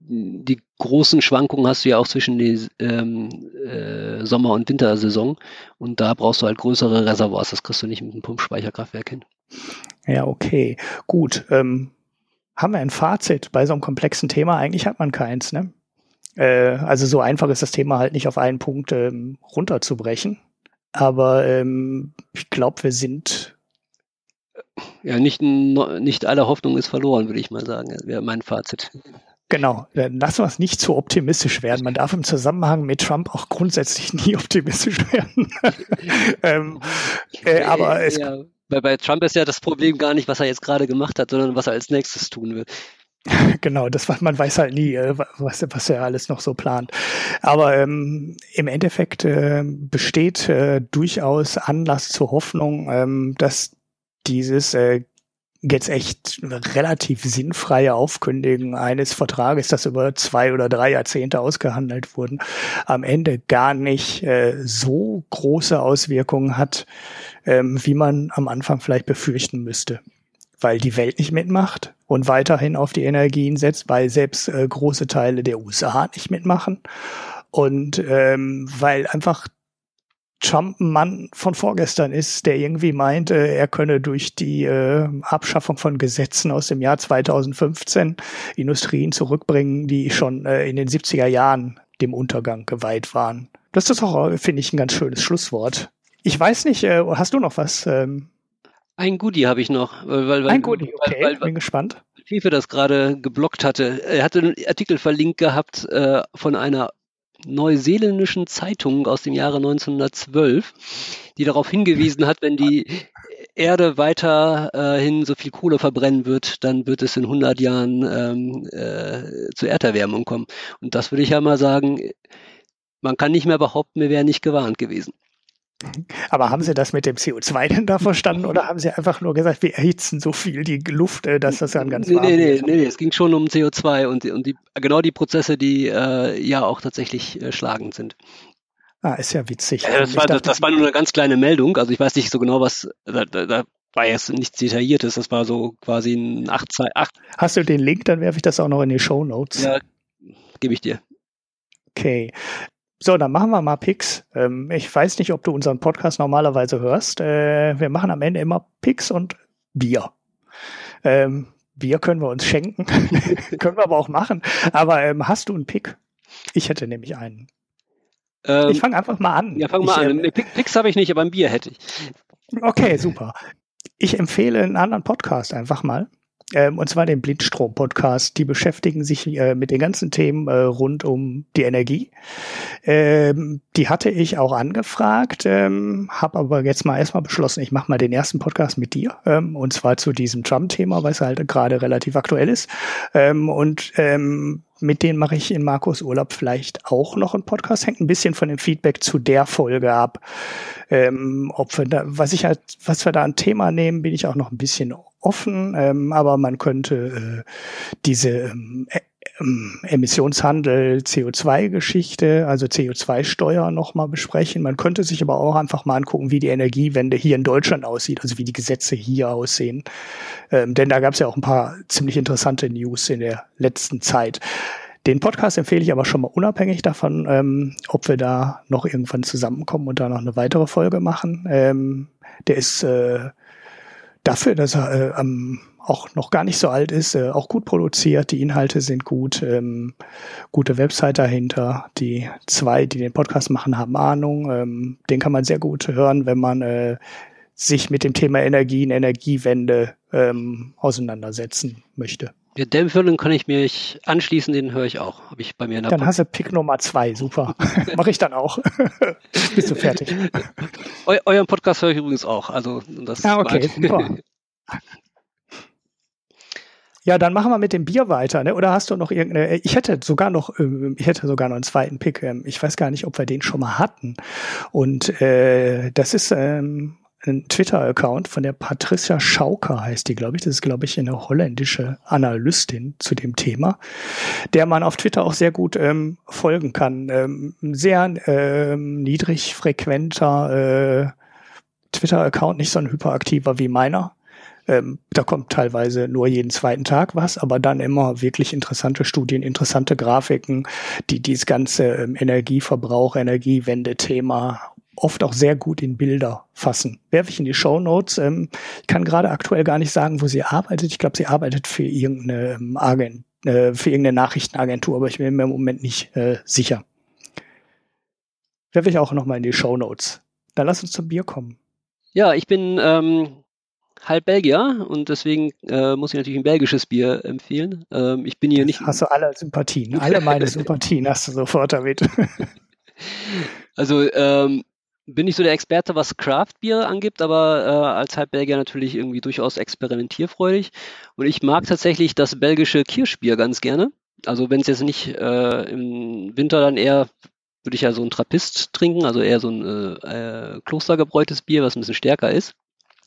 die großen Schwankungen hast du ja auch zwischen die ähm, äh, Sommer- und Wintersaison. Und da brauchst du halt größere Reservoirs. Das kriegst du nicht mit einem Pumpspeicherkraftwerk hin. Ja, okay. Gut. Ähm, haben wir ein Fazit bei so einem komplexen Thema? Eigentlich hat man keins, ne? Äh, also so einfach ist das Thema halt nicht auf einen Punkt ähm, runterzubrechen. Aber ähm, ich glaube, wir sind ja, nicht, nicht alle Hoffnung ist verloren, würde ich mal sagen, wäre mein Fazit. Genau, dann lassen wir es nicht zu optimistisch werden. Man darf im Zusammenhang mit Trump auch grundsätzlich nie optimistisch werden. ähm, äh, aber es ja, weil bei Trump ist ja das Problem gar nicht, was er jetzt gerade gemacht hat, sondern was er als nächstes tun will. Genau, das man weiß halt nie, äh, was, was er alles noch so plant. Aber ähm, im Endeffekt äh, besteht äh, durchaus Anlass zur Hoffnung, ähm, dass dieses äh, jetzt echt relativ sinnfreie Aufkündigen eines Vertrages, das über zwei oder drei Jahrzehnte ausgehandelt wurden, am Ende gar nicht äh, so große Auswirkungen hat, ähm, wie man am Anfang vielleicht befürchten müsste. Weil die Welt nicht mitmacht und weiterhin auf die Energien setzt, weil selbst äh, große Teile der USA nicht mitmachen und ähm, weil einfach Trump ein Mann von vorgestern ist, der irgendwie meint, er könne durch die äh, Abschaffung von Gesetzen aus dem Jahr 2015 Industrien zurückbringen, die schon äh, in den 70er Jahren dem Untergang geweiht waren. Das ist auch, äh, finde ich, ein ganz schönes Schlusswort. Ich weiß nicht, äh, hast du noch was? Ähm? Ein Goodie habe ich noch. Weil, weil, ein Goodie, okay, weil, bin gespannt. Tiefe das gerade geblockt hatte. Er hatte einen Artikel verlinkt gehabt äh, von einer neuseeländischen Zeitung aus dem Jahre 1912, die darauf hingewiesen hat, wenn die Erde weiterhin so viel Kohle verbrennen wird, dann wird es in 100 Jahren ähm, äh, zur Erderwärmung kommen. Und das würde ich ja mal sagen, man kann nicht mehr behaupten, wir wären nicht gewarnt gewesen. Aber haben Sie das mit dem CO2 denn da verstanden oder haben Sie einfach nur gesagt, wir erhitzen so viel die Luft, äh, dass das dann ganz warm nee, nee, nee, nee, es ging schon um CO2 und, und die, genau die Prozesse, die äh, ja auch tatsächlich äh, schlagend sind. Ah, ist ja witzig. Ja, das, war, dachte, das, war nur eine ganz kleine Meldung, also ich weiß nicht so genau, was, da, da, da war jetzt nichts Detailliertes, das war so quasi ein 8, 8. Hast du den Link, dann werfe ich das auch noch in die Show Notes. Ja, gebe ich dir. Okay. So, dann machen wir mal Picks. Ähm, ich weiß nicht, ob du unseren Podcast normalerweise hörst. Äh, wir machen am Ende immer Picks und Bier. Ähm, Bier können wir uns schenken, können wir aber auch machen. Aber ähm, hast du einen Pick? Ich hätte nämlich einen. Ähm, ich fange einfach mal an. Ja, fang mal ich, an. Äh, Picks habe ich nicht, aber ein Bier hätte ich. Okay, super. Ich empfehle einen anderen Podcast einfach mal ähm, und zwar den Blindstrom-Podcast. Die beschäftigen sich äh, mit den ganzen Themen äh, rund um die Energie. Ähm, die hatte ich auch angefragt, ähm, habe aber jetzt mal erstmal beschlossen, ich mache mal den ersten Podcast mit dir, ähm, und zwar zu diesem Trump-Thema, weil es halt gerade relativ aktuell ist. Ähm, und ähm, mit denen mache ich in Markus Urlaub vielleicht auch noch einen Podcast. Hängt ein bisschen von dem Feedback zu der Folge ab. Ähm, ob wir da, was ich halt, was wir da ein Thema nehmen, bin ich auch noch ein bisschen offen, ähm, aber man könnte äh, diese ähm, äh, ähm Emissionshandel, CO2-Geschichte, also CO2-Steuer nochmal besprechen. Man könnte sich aber auch einfach mal angucken, wie die Energiewende hier in Deutschland aussieht, also wie die Gesetze hier aussehen. Ähm, denn da gab es ja auch ein paar ziemlich interessante News in der letzten Zeit. Den Podcast empfehle ich aber schon mal unabhängig davon, ähm, ob wir da noch irgendwann zusammenkommen und da noch eine weitere Folge machen. Ähm, der ist äh, dafür, dass er äh, am auch noch gar nicht so alt ist, äh, auch gut produziert, die Inhalte sind gut, ähm, gute Website dahinter. Die zwei, die den Podcast machen, haben Ahnung. Ähm, den kann man sehr gut hören, wenn man äh, sich mit dem Thema Energie und Energiewende ähm, auseinandersetzen möchte. Ja, der Empfehlung kann ich mich anschließen, den höre ich auch. Habe ich bei mir in der Dann Pod hast du Pick Nummer zwei, super. Mache ich dann auch. Bist du fertig? Eu euren Podcast höre ich übrigens auch. Also das ah, okay, super. Ja, dann machen wir mit dem Bier weiter, ne? Oder hast du noch irgendeine? Ich hätte sogar noch, ähm, ich hätte sogar noch einen zweiten Pick. Ähm, ich weiß gar nicht, ob wir den schon mal hatten. Und äh, das ist ähm, ein Twitter-Account von der Patricia Schauker heißt die, glaube ich. Das ist, glaube ich, eine holländische Analystin zu dem Thema, der man auf Twitter auch sehr gut ähm, folgen kann. Ähm, sehr ähm, niedrig frequenter äh, Twitter-Account, nicht so ein hyperaktiver wie meiner. Ähm, da kommt teilweise nur jeden zweiten Tag was, aber dann immer wirklich interessante Studien, interessante Grafiken, die dieses ganze ähm, Energieverbrauch, Energiewende-Thema oft auch sehr gut in Bilder fassen. Werfe ich in die Show Notes. Ähm, ich kann gerade aktuell gar nicht sagen, wo sie arbeitet. Ich glaube, sie arbeitet für irgendeine ähm, Agent, äh, für irgendeine Nachrichtenagentur, aber ich bin mir im Moment nicht äh, sicher. Werfe ich auch nochmal in die Show Notes. Dann lass uns zum Bier kommen. Ja, ich bin ähm, halb Belgier und deswegen äh, muss ich natürlich ein belgisches Bier empfehlen. Ähm, ich bin hier nicht. Hast du alle Sympathien, alle meine Sympathien hast du sofort damit. also ähm, bin nicht so der Experte, was Craft-Bier angibt, aber äh, als Halbbelgier natürlich irgendwie durchaus experimentierfreudig. Und ich mag tatsächlich das belgische Kirschbier ganz gerne. Also wenn es jetzt nicht äh, im Winter dann eher würde ich ja so ein Trappist trinken, also eher so ein äh, äh, klostergebräutes Bier, was ein bisschen stärker ist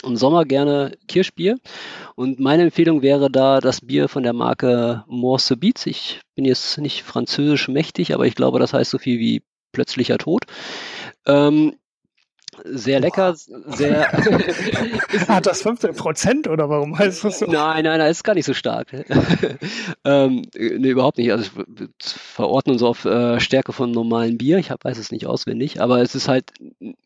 im Sommer gerne Kirschbier. Und meine Empfehlung wäre da das Bier von der Marke Morse Beats. Ich bin jetzt nicht französisch mächtig, aber ich glaube, das heißt so viel wie plötzlicher Tod. Ähm, sehr lecker, sehr. Hat das 15 Prozent oder warum heißt das so? Nein, nein, nein, ist gar nicht so stark. ähm, nee, überhaupt nicht. Also ich verordne uns auf äh, Stärke von normalen Bier. Ich hab, weiß es nicht auswendig, aber es ist halt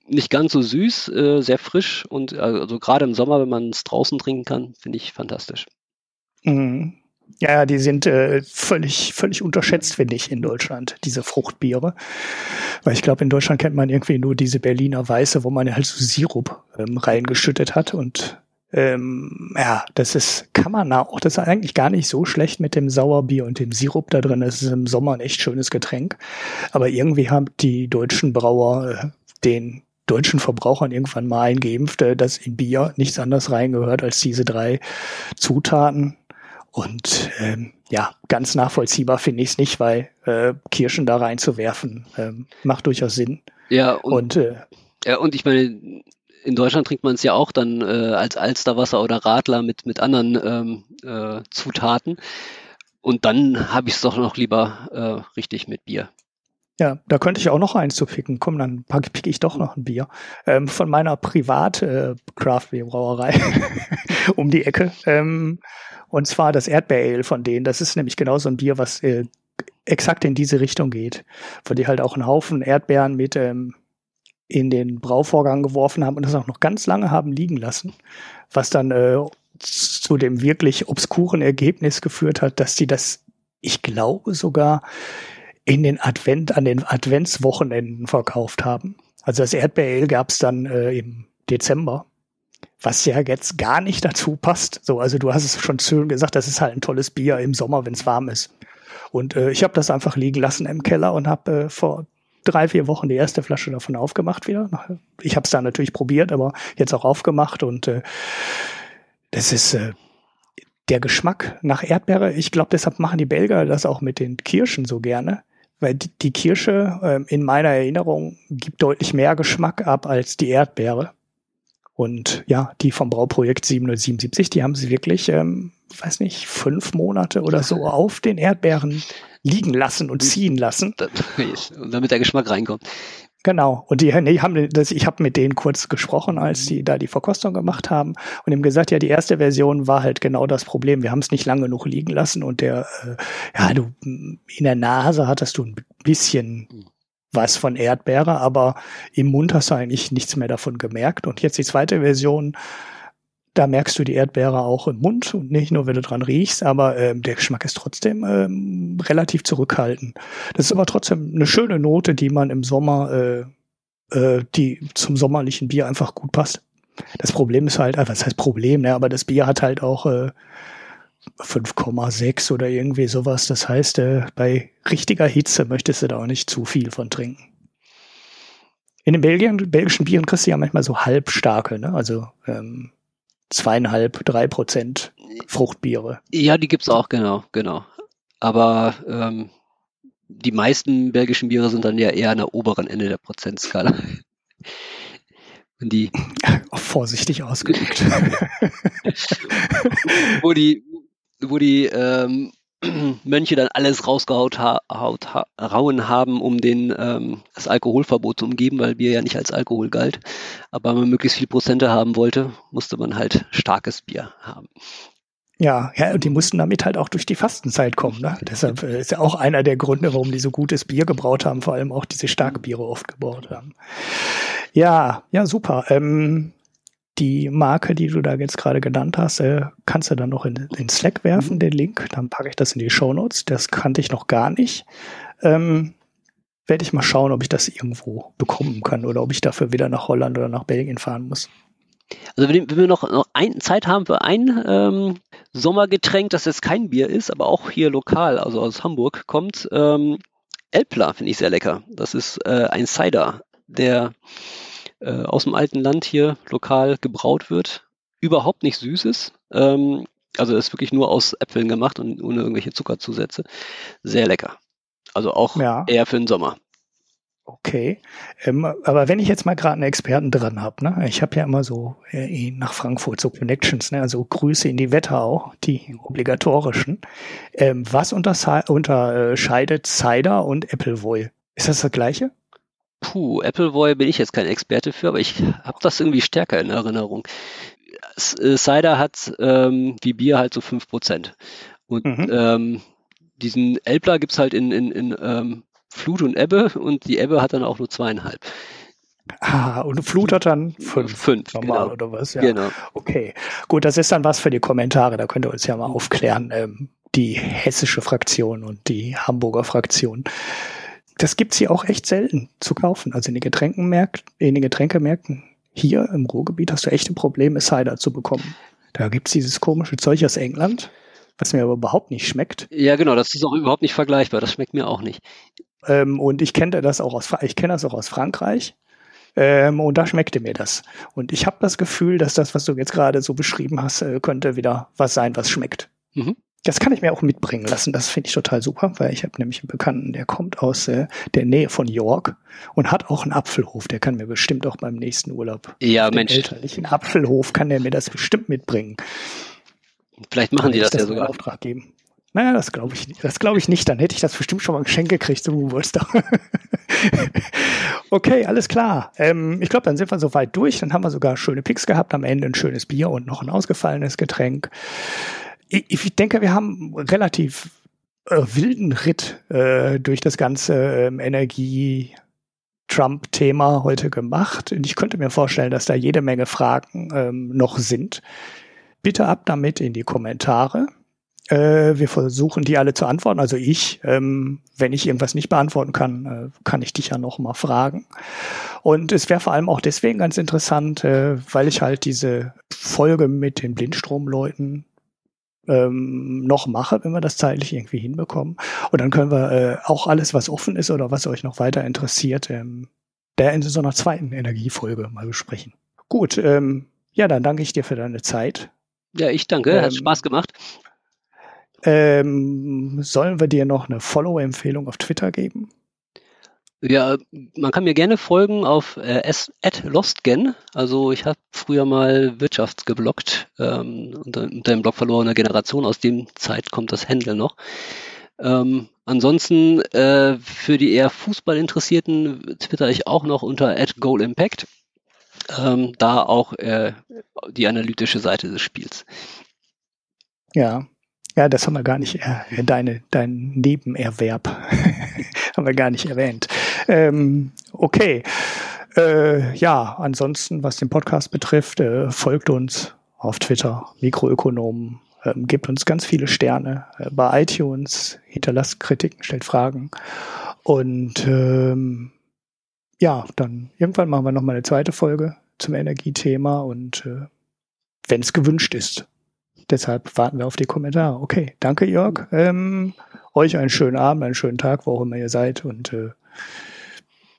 nicht ganz so süß, äh, sehr frisch und also gerade im Sommer, wenn man es draußen trinken kann, finde ich fantastisch. Mhm. Ja, die sind äh, völlig, völlig unterschätzt, finde ich, in Deutschland, diese Fruchtbiere. Weil ich glaube, in Deutschland kennt man irgendwie nur diese Berliner Weiße, wo man halt so Sirup ähm, reingeschüttet hat. Und ähm, ja, das ist, kann man auch, das ist eigentlich gar nicht so schlecht mit dem Sauerbier und dem Sirup da drin. Das ist im Sommer ein echt schönes Getränk. Aber irgendwie haben die deutschen Brauer äh, den deutschen Verbrauchern irgendwann mal eingeimpft, äh, dass in Bier nichts anderes reingehört als diese drei Zutaten und ähm, ja, ganz nachvollziehbar finde ich es nicht, weil äh, Kirschen da reinzuwerfen ähm, macht durchaus Sinn. Ja, und, und, äh, ja, und ich meine, in Deutschland trinkt man es ja auch dann äh, als Alsterwasser oder Radler mit, mit anderen ähm, äh, Zutaten. Und dann habe ich es doch noch lieber äh, richtig mit Bier. Ja, da könnte ich auch noch eins zu picken. Komm, dann picke ich doch noch ein Bier. Ähm, von meiner privat äh, Craft Brauerei um die Ecke. Ähm, und zwar das Erdbeer Ale von denen. Das ist nämlich genau so ein Bier, was äh, exakt in diese Richtung geht. Wo die halt auch einen Haufen Erdbeeren mit ähm, in den Brauvorgang geworfen haben und das auch noch ganz lange haben liegen lassen. Was dann äh, zu dem wirklich obskuren Ergebnis geführt hat, dass die das, ich glaube sogar, in den Advent, an den Adventswochenenden verkauft haben. Also das Erdbeerale gab es dann äh, im Dezember, was ja jetzt gar nicht dazu passt. So, also du hast es schon schön gesagt, das ist halt ein tolles Bier im Sommer, wenn es warm ist. Und äh, ich habe das einfach liegen lassen im Keller und habe äh, vor drei, vier Wochen die erste Flasche davon aufgemacht wieder. Ich habe es da natürlich probiert, aber jetzt auch aufgemacht und äh, das ist äh, der Geschmack nach Erdbeere. Ich glaube, deshalb machen die Belgier das auch mit den Kirschen so gerne weil die Kirsche äh, in meiner Erinnerung gibt deutlich mehr Geschmack ab als die Erdbeere. Und ja, die vom Brauprojekt 777, die haben sie wirklich, ähm, weiß nicht, fünf Monate oder so auf den Erdbeeren liegen lassen und ziehen lassen. Damit der Geschmack reinkommt. Genau. Und die, nee, haben das, ich habe mit denen kurz gesprochen, als die da die Verkostung gemacht haben und ihm gesagt, ja, die erste Version war halt genau das Problem. Wir haben es nicht lang genug liegen lassen und der, äh, ja, du in der Nase hattest du ein bisschen was von Erdbeere, aber im Mund hast du eigentlich nichts mehr davon gemerkt. Und jetzt die zweite Version, da merkst du die Erdbeere auch im Mund und nicht nur, wenn du dran riechst, aber ähm, der Geschmack ist trotzdem ähm, relativ zurückhaltend. Das ist aber trotzdem eine schöne Note, die man im Sommer, äh, äh, die zum sommerlichen Bier einfach gut passt. Das Problem ist halt, äh, was heißt Problem, ne? aber das Bier hat halt auch äh, 5,6 oder irgendwie sowas. Das heißt, äh, bei richtiger Hitze möchtest du da auch nicht zu viel von trinken. In den Belgien, belgischen Bieren kriegst du ja manchmal so halbstarke, ne? also ähm, zweieinhalb, drei Prozent Fruchtbiere. Ja, die gibt's auch, genau, genau. Aber ähm, die meisten belgischen Biere sind dann ja eher an der oberen Ende der Prozentskala. Und die vorsichtig ausgedrückt. wo die, wo die ähm, Mönche dann alles rausgehaut ha haut, ha rauen haben, um den, ähm, das Alkoholverbot zu umgeben, weil Bier ja nicht als Alkohol galt. Aber wenn man möglichst viel Prozente haben wollte, musste man halt starkes Bier haben. Ja, ja, und die mussten damit halt auch durch die Fastenzeit kommen. Ne? Deshalb äh, ist ja auch einer der Gründe, warum die so gutes Bier gebraut haben, vor allem auch diese starke Biere oft gebraut haben. Ja, ja, super. Ähm, die Marke, die du da jetzt gerade genannt hast, äh, kannst du dann noch in, in Slack werfen, mhm. den Link. Dann packe ich das in die Show Notes. Das kannte ich noch gar nicht. Ähm, Werde ich mal schauen, ob ich das irgendwo bekommen kann oder ob ich dafür wieder nach Holland oder nach Belgien fahren muss. Also wenn, wir noch, noch ein, Zeit haben für ein ähm, Sommergetränk, das jetzt kein Bier ist, aber auch hier lokal, also aus Hamburg kommt, ähm, Elpla finde ich sehr lecker. Das ist äh, ein Cider, der äh, aus dem alten Land hier lokal gebraut wird, überhaupt nicht süß ist. Ähm, also ist wirklich nur aus Äpfeln gemacht und ohne irgendwelche Zuckerzusätze. Sehr lecker. Also auch ja. eher für den Sommer. Okay, ähm, aber wenn ich jetzt mal gerade einen Experten dran habe, ne? ich habe ja immer so äh, nach Frankfurt so Connections, ne? also Grüße in die Wetterau, die obligatorischen. Ähm, was unterscheidet Cider und Appleboy? Ist das das gleiche? Puh, Appleboy bin ich jetzt kein Experte für, aber ich habe das irgendwie stärker in Erinnerung. Äh, Cider hat ähm, wie Bier halt so 5%. Und mhm. ähm, diesen Elbler gibt's halt in, in, in ähm, Flut und Ebbe und die Ebbe hat dann auch nur zweieinhalb. Ah, und Flut hat dann fünf. Fünf, normal genau. oder was? Ja. Genau. Okay. Gut, das ist dann was für die Kommentare. Da könnt ihr uns ja mal aufklären. Ähm, die hessische Fraktion und die Hamburger Fraktion das gibt's hier auch echt selten zu kaufen. Also in den Getränkenmärkten, in den Getränkemärkten hier im Ruhrgebiet hast du echte Probleme, Cider zu bekommen. Da gibt's dieses komische Zeug aus England, was mir aber überhaupt nicht schmeckt. Ja, genau, das ist auch überhaupt nicht vergleichbar. Das schmeckt mir auch nicht. Ähm, und ich kenne das auch aus, ich kenne das auch aus Frankreich. Ähm, und da schmeckte mir das. Und ich habe das Gefühl, dass das, was du jetzt gerade so beschrieben hast, äh, könnte wieder was sein, was schmeckt. Mhm. Das kann ich mir auch mitbringen lassen. Das finde ich total super, weil ich habe nämlich einen Bekannten, der kommt aus äh, der Nähe von York und hat auch einen Apfelhof. Der kann mir bestimmt auch beim nächsten Urlaub ja, Mensch. elterlichen Apfelhof kann der mir das bestimmt mitbringen. Vielleicht machen die das, das ja sogar. Auftrag geben. Naja, das glaube ich nicht. Das glaube ich nicht. Dann hätte ich das bestimmt schon mal ein Geschenk gekriegt zum Geburtstag. okay, alles klar. Ähm, ich glaube, dann sind wir soweit durch. Dann haben wir sogar schöne Picks gehabt. Am Ende ein schönes Bier und noch ein ausgefallenes Getränk ich, ich denke, wir haben relativ äh, wilden Ritt äh, durch das ganze ähm, Energie Trump-Thema heute gemacht. Und ich könnte mir vorstellen, dass da jede Menge Fragen ähm, noch sind. Bitte ab damit in die Kommentare. Äh, wir versuchen die alle zu antworten. Also ich, ähm, wenn ich irgendwas nicht beantworten kann, äh, kann ich dich ja noch mal fragen. Und es wäre vor allem auch deswegen ganz interessant, äh, weil ich halt diese Folge mit den Blindstromleuten ähm, noch mache, wenn wir das zeitlich irgendwie hinbekommen. Und dann können wir äh, auch alles, was offen ist oder was euch noch weiter interessiert, ähm, der in so einer zweiten Energiefolge mal besprechen. Gut, ähm, ja, dann danke ich dir für deine Zeit. Ja, ich danke, ähm, hat Spaß gemacht. Ähm, sollen wir dir noch eine Follow-Empfehlung auf Twitter geben? Ja, man kann mir gerne folgen auf äh, @lostgen. Also ich habe früher mal Wirtschaftsgeblockt ähm, unter, unter dem Blog verlorener Generation. Aus dem Zeit kommt das Handle noch. Ähm, ansonsten äh, für die eher Fußballinteressierten twitter ich auch noch unter @goalimpact. Ähm, da auch äh, die analytische Seite des Spiels. Ja, ja, das haben wir gar nicht, äh, deine, dein Nebenerwerb haben wir gar nicht erwähnt. Ähm, okay. Äh, ja, ansonsten, was den Podcast betrifft, äh, folgt uns auf Twitter, Mikroökonomen. Ähm, gebt uns ganz viele Sterne äh, bei iTunes, hinterlasst Kritiken, stellt Fragen. Und ähm, ja, dann irgendwann machen wir nochmal eine zweite Folge zum Energiethema und äh, wenn es gewünscht ist. Deshalb warten wir auf die Kommentare. Okay, danke Jörg. Ähm, euch einen schönen Abend, einen schönen Tag, wo auch immer ihr seid und äh,